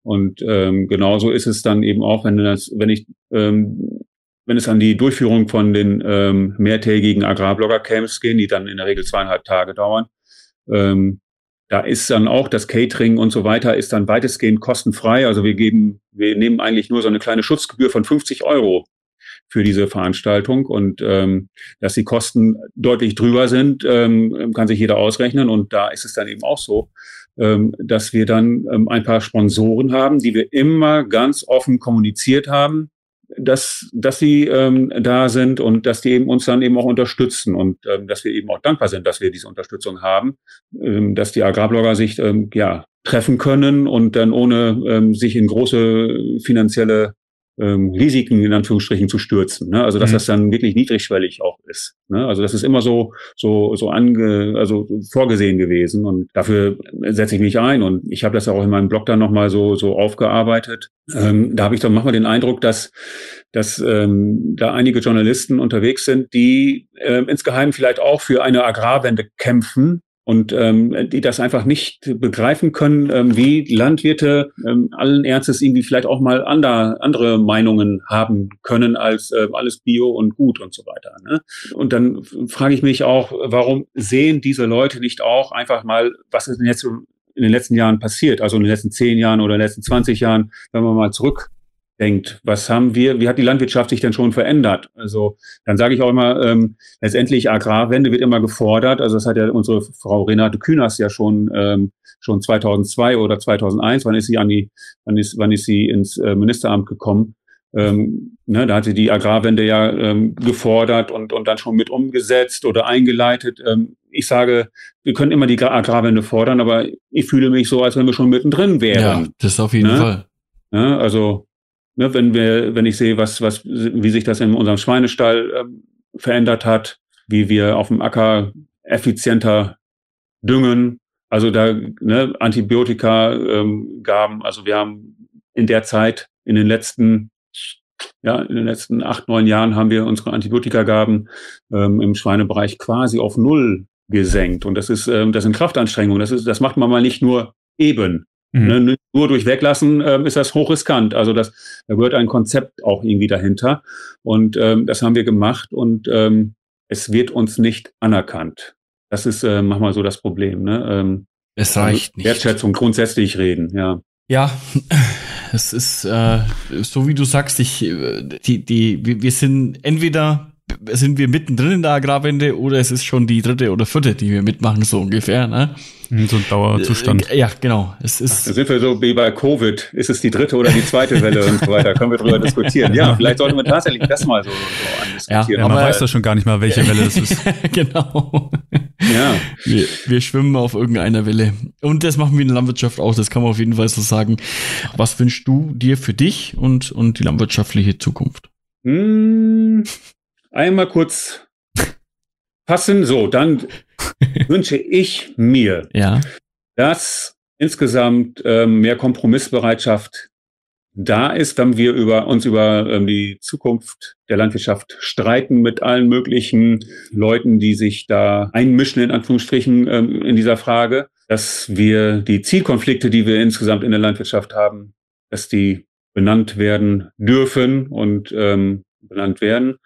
Und ähm, genauso ist es dann eben auch, wenn das, wenn ich ähm, wenn es an die Durchführung von den ähm, mehrtägigen Agrarblogger-Camps gehen, die dann in der Regel zweieinhalb Tage dauern, ähm, da ist dann auch das Catering und so weiter ist dann weitestgehend kostenfrei. Also wir geben, wir nehmen eigentlich nur so eine kleine Schutzgebühr von 50 Euro für diese Veranstaltung. Und ähm, dass die Kosten deutlich drüber sind, ähm, kann sich jeder ausrechnen. Und da ist es dann eben auch so, ähm, dass wir dann ähm, ein paar Sponsoren haben, die wir immer ganz offen kommuniziert haben, dass, dass sie ähm, da sind und dass die eben uns dann eben auch unterstützen und ähm, dass wir eben auch dankbar sind, dass wir diese Unterstützung haben, ähm, dass die Agrarblogger sich ähm, ja treffen können und dann ohne ähm, sich in große finanzielle ähm, Risiken in Anführungsstrichen zu stürzen. Ne? Also dass mhm. das dann wirklich niedrigschwellig auch ist. Ne? Also das ist immer so so so ange also vorgesehen gewesen und dafür setze ich mich ein und ich habe das auch in meinem Blog dann nochmal so so aufgearbeitet. Ähm, da habe ich dann manchmal den Eindruck, dass dass ähm, da einige Journalisten unterwegs sind, die ähm, insgeheim vielleicht auch für eine Agrarwende kämpfen, und ähm, die das einfach nicht begreifen können, ähm, wie Landwirte ähm, allen Ernstes irgendwie vielleicht auch mal ander, andere Meinungen haben können als äh, alles Bio und gut und so weiter. Ne? Und dann frage ich mich auch, warum sehen diese Leute nicht auch einfach mal, was ist denn jetzt in den letzten Jahren passiert, also in den letzten zehn Jahren oder in den letzten 20 Jahren, wenn man mal zurück denkt, was haben wir, wie hat die Landwirtschaft sich denn schon verändert? Also dann sage ich auch immer, ähm, letztendlich Agrarwende wird immer gefordert. Also das hat ja unsere Frau Renate Künast ja schon ähm, schon 2002 oder 2001, wann ist sie an die, wann ist, wann ist sie ins äh, Ministeramt gekommen? Ähm, ne, da hat sie die Agrarwende ja ähm, gefordert und, und dann schon mit umgesetzt oder eingeleitet. Ähm, ich sage, wir können immer die Agrarwende fordern, aber ich fühle mich so, als wenn wir schon mittendrin wären. Ja, das auf jeden ne? Fall. Ja, also Ne, wenn wir, wenn ich sehe, was, was, wie sich das in unserem Schweinestall ähm, verändert hat, wie wir auf dem Acker effizienter düngen, also da ne, Antibiotika ähm, gaben. Also wir haben in der Zeit, in den letzten, ja, in den letzten acht, neun Jahren haben wir unsere Antibiotikagaben ähm, im Schweinebereich quasi auf null gesenkt. Und das ist, ähm, das sind Kraftanstrengungen. Das ist, das macht man mal nicht nur eben. Mhm. Ne, nur durch Weglassen ähm, ist das hochriskant. Also das, da gehört ein Konzept auch irgendwie dahinter. Und ähm, das haben wir gemacht. Und ähm, es wird uns nicht anerkannt. Das ist äh, manchmal so das Problem. Ne? Ähm, es reicht also Wertschätzung grundsätzlich reden, ja. Ja, es ist äh, so wie du sagst, ich, äh, die, die, wir sind entweder sind wir mittendrin in der Agrarwende oder es ist schon die dritte oder vierte, die wir mitmachen, so ungefähr. Ne? Hm, so ein Dauerzustand. Äh, ja, genau. Es ist da sind wir so wie bei Covid. Ist es die dritte oder die zweite Welle und so weiter? Können wir darüber diskutieren. Ja, vielleicht sollten wir tatsächlich das mal so, so andiskutieren. Ja, man weiß ja schon gar nicht mal, welche Welle es ist. genau. Ja. Wir, wir schwimmen auf irgendeiner Welle. Und das machen wir in der Landwirtschaft auch. Das kann man auf jeden Fall so sagen. Was wünschst du dir für dich und, und die landwirtschaftliche Zukunft? Hm, einmal kurz passen. So, dann wünsche ich mir, ja. dass insgesamt ähm, mehr Kompromissbereitschaft da ist, wenn wir über uns über ähm, die Zukunft der Landwirtschaft streiten mit allen möglichen Leuten, die sich da einmischen in Anführungsstrichen ähm, in dieser Frage, dass wir die Zielkonflikte, die wir insgesamt in der Landwirtschaft haben, dass die benannt werden dürfen und ähm, benannt werden,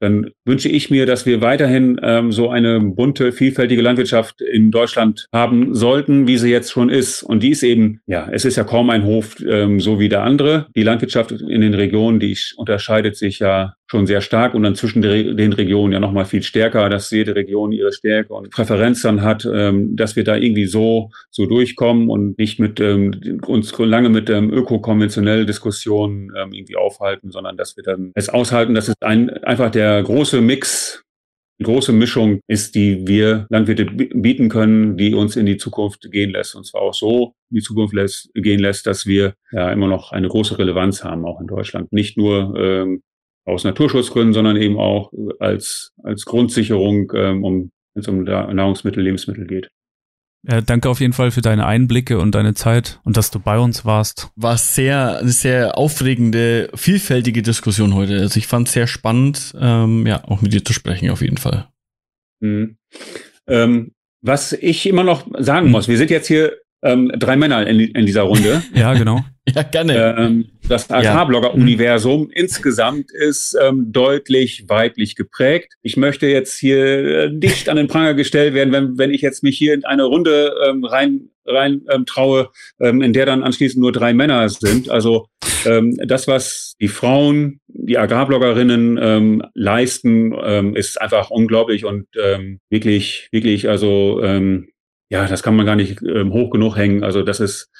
dann wünsche ich mir, dass wir weiterhin ähm, so eine bunte, vielfältige Landwirtschaft in Deutschland haben sollten, wie sie jetzt schon ist. Und die ist eben, ja, es ist ja kaum ein Hof ähm, so wie der andere. Die Landwirtschaft in den Regionen, die unterscheidet sich ja schon sehr stark und dann zwischen den Regionen ja nochmal viel stärker, dass jede Region ihre Stärke und Präferenz dann hat, ähm, dass wir da irgendwie so, so durchkommen und nicht mit ähm, uns lange mit ähm, ökokonventionellen Diskussionen ähm, irgendwie aufhalten, sondern dass wir dann es aushalten, dass es ein, einfach der große Mix die große Mischung ist, die wir Landwirte bieten können, die uns in die Zukunft gehen lässt. Und zwar auch so in die Zukunft lässt, gehen lässt, dass wir ja immer noch eine große Relevanz haben, auch in Deutschland. Nicht nur ähm, aus Naturschutzgründen, sondern eben auch als, als Grundsicherung, ähm, um, wenn es um Nahrungsmittel, Lebensmittel geht. Ja, danke auf jeden Fall für deine Einblicke und deine Zeit und dass du bei uns warst. War sehr, eine sehr aufregende, vielfältige Diskussion heute. Also ich fand es sehr spannend, ähm, ja, auch mit dir zu sprechen, auf jeden Fall. Mhm. Ähm, was ich immer noch sagen muss, wir sind jetzt hier ähm, drei Männer in, in dieser Runde. ja, genau. ja, gerne. Ähm, das Agrarblogger-Universum ja. insgesamt ist ähm, deutlich weiblich geprägt. Ich möchte jetzt hier nicht an den Pranger gestellt werden, wenn, wenn ich jetzt mich hier in eine Runde ähm, rein rein ähm, traue, ähm, in der dann anschließend nur drei Männer sind. Also ähm, das, was die Frauen, die Agrarbloggerinnen ähm, leisten, ähm, ist einfach unglaublich und ähm, wirklich, wirklich, also ähm, ja, das kann man gar nicht ähm, hoch genug hängen. Also das ist,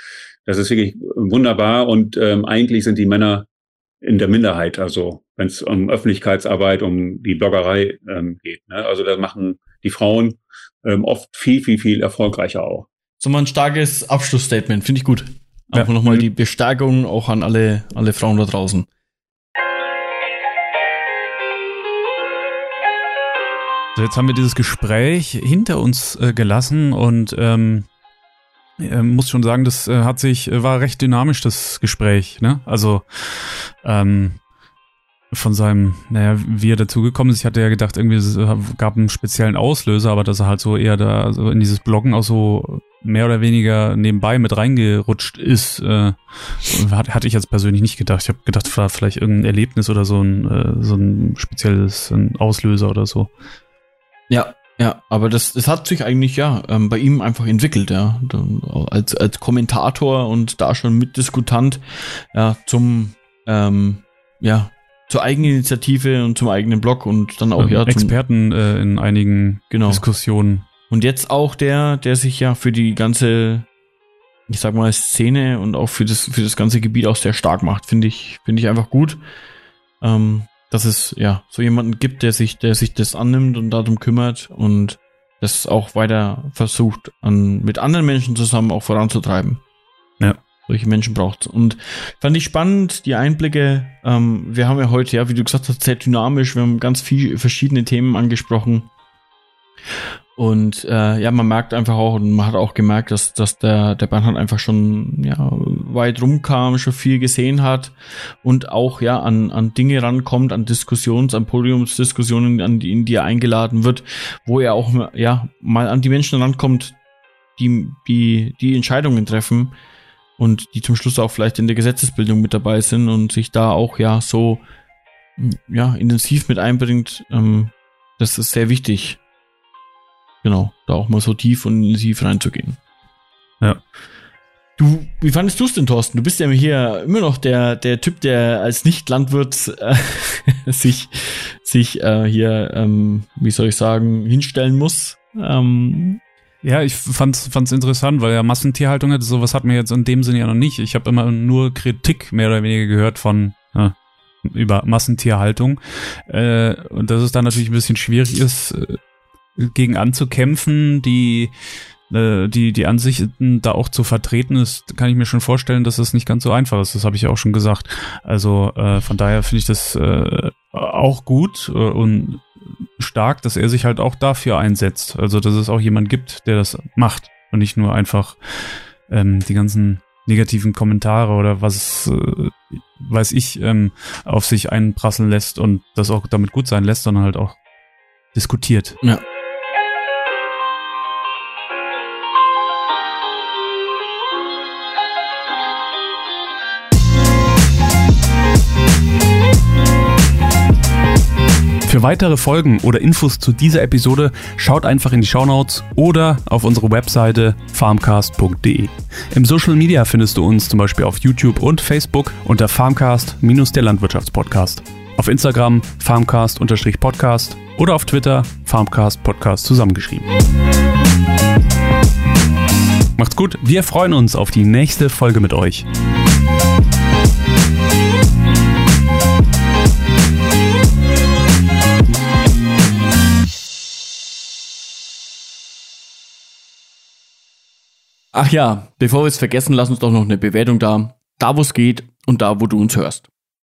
das ist wirklich wunderbar und ähm, eigentlich sind die Männer in der Minderheit, also wenn es um Öffentlichkeitsarbeit, um die Bloggerei ähm, geht. Ne? Also da machen die Frauen ähm, oft viel, viel, viel erfolgreicher auch. So mal ein starkes Abschlussstatement, finde ich gut. Einfach ja. nochmal die Bestärkung auch an alle, alle Frauen da draußen. So, jetzt haben wir dieses Gespräch hinter uns äh, gelassen und ähm, äh, muss schon sagen, das äh, hat sich, äh, war recht dynamisch, das Gespräch, ne? Also ähm, von seinem, naja, wie er dazugekommen ist. Ich hatte ja gedacht, irgendwie es gab einen speziellen Auslöser, aber dass er halt so eher da so in dieses Bloggen auch so mehr oder weniger nebenbei mit reingerutscht ist, äh, hatte ich jetzt persönlich nicht gedacht. Ich habe gedacht, vielleicht irgendein Erlebnis oder so ein, äh, so ein spezielles ein Auslöser oder so. Ja, ja, aber das, das hat sich eigentlich ja ähm, bei ihm einfach entwickelt, ja. Als, als Kommentator und da schon Mitdiskutant ja, zum ähm, ja, zur Eigeninitiative und zum eigenen Blog und dann auch ja, ja Experten äh, in einigen genau. Diskussionen. Und jetzt auch der, der sich ja für die ganze, ich sag mal, Szene und auch für das, für das ganze Gebiet auch sehr stark macht, finde ich, finde ich einfach gut. Ähm, dass es ja so jemanden gibt, der sich, der sich das annimmt und darum kümmert und das auch weiter versucht, an, mit anderen Menschen zusammen auch voranzutreiben. Ja. Solche Menschen braucht Und fand ich spannend, die Einblicke. Ähm, wir haben ja heute, ja, wie du gesagt hast, sehr dynamisch. Wir haben ganz viele verschiedene Themen angesprochen. Und äh, ja, man merkt einfach auch, und man hat auch gemerkt, dass, dass der, der Bernhard einfach schon ja, weit rumkam, schon viel gesehen hat und auch ja an, an Dinge rankommt, an Diskussions-, an Podiumsdiskussionen, an die, in die er eingeladen wird, wo er auch ja mal an die Menschen rankommt, die, die, die Entscheidungen treffen und die zum Schluss auch vielleicht in der Gesetzesbildung mit dabei sind und sich da auch ja so ja intensiv mit einbringt, ähm, Das ist sehr wichtig. Genau, da auch mal so tief und intensiv reinzugehen. Ja. Du, wie fandest du es denn, Thorsten? Du bist ja hier immer noch der, der Typ, der als Nicht-Landwirt äh, sich, sich äh, hier, ähm, wie soll ich sagen, hinstellen muss. Ähm, ja, ich fand's, fand's interessant, weil ja Massentierhaltung hat, sowas hat mir jetzt in dem Sinne ja noch nicht. Ich habe immer nur Kritik mehr oder weniger gehört von ja, über Massentierhaltung. Äh, und dass es dann natürlich ein bisschen schwierig ist, äh, gegen anzukämpfen, die äh, die, die Ansichten da auch zu vertreten ist, kann ich mir schon vorstellen, dass das nicht ganz so einfach ist. Das habe ich auch schon gesagt. Also äh, von daher finde ich das äh, auch gut äh, und stark, dass er sich halt auch dafür einsetzt. Also dass es auch jemand gibt, der das macht und nicht nur einfach ähm, die ganzen negativen Kommentare oder was äh, weiß ich ähm, auf sich einprasseln lässt und das auch damit gut sein lässt, sondern halt auch diskutiert. Ja. Für weitere Folgen oder Infos zu dieser Episode schaut einfach in die Shownotes oder auf unsere Webseite farmcast.de. Im Social Media findest du uns zum Beispiel auf YouTube und Facebook unter Farmcast der Landwirtschaftspodcast. Auf Instagram farmcast-podcast oder auf Twitter Farmcast Podcast zusammengeschrieben. Macht's gut, wir freuen uns auf die nächste Folge mit euch. Ach ja, bevor wir es vergessen, lass uns doch noch eine Bewertung da. Da, wo es geht und da, wo du uns hörst.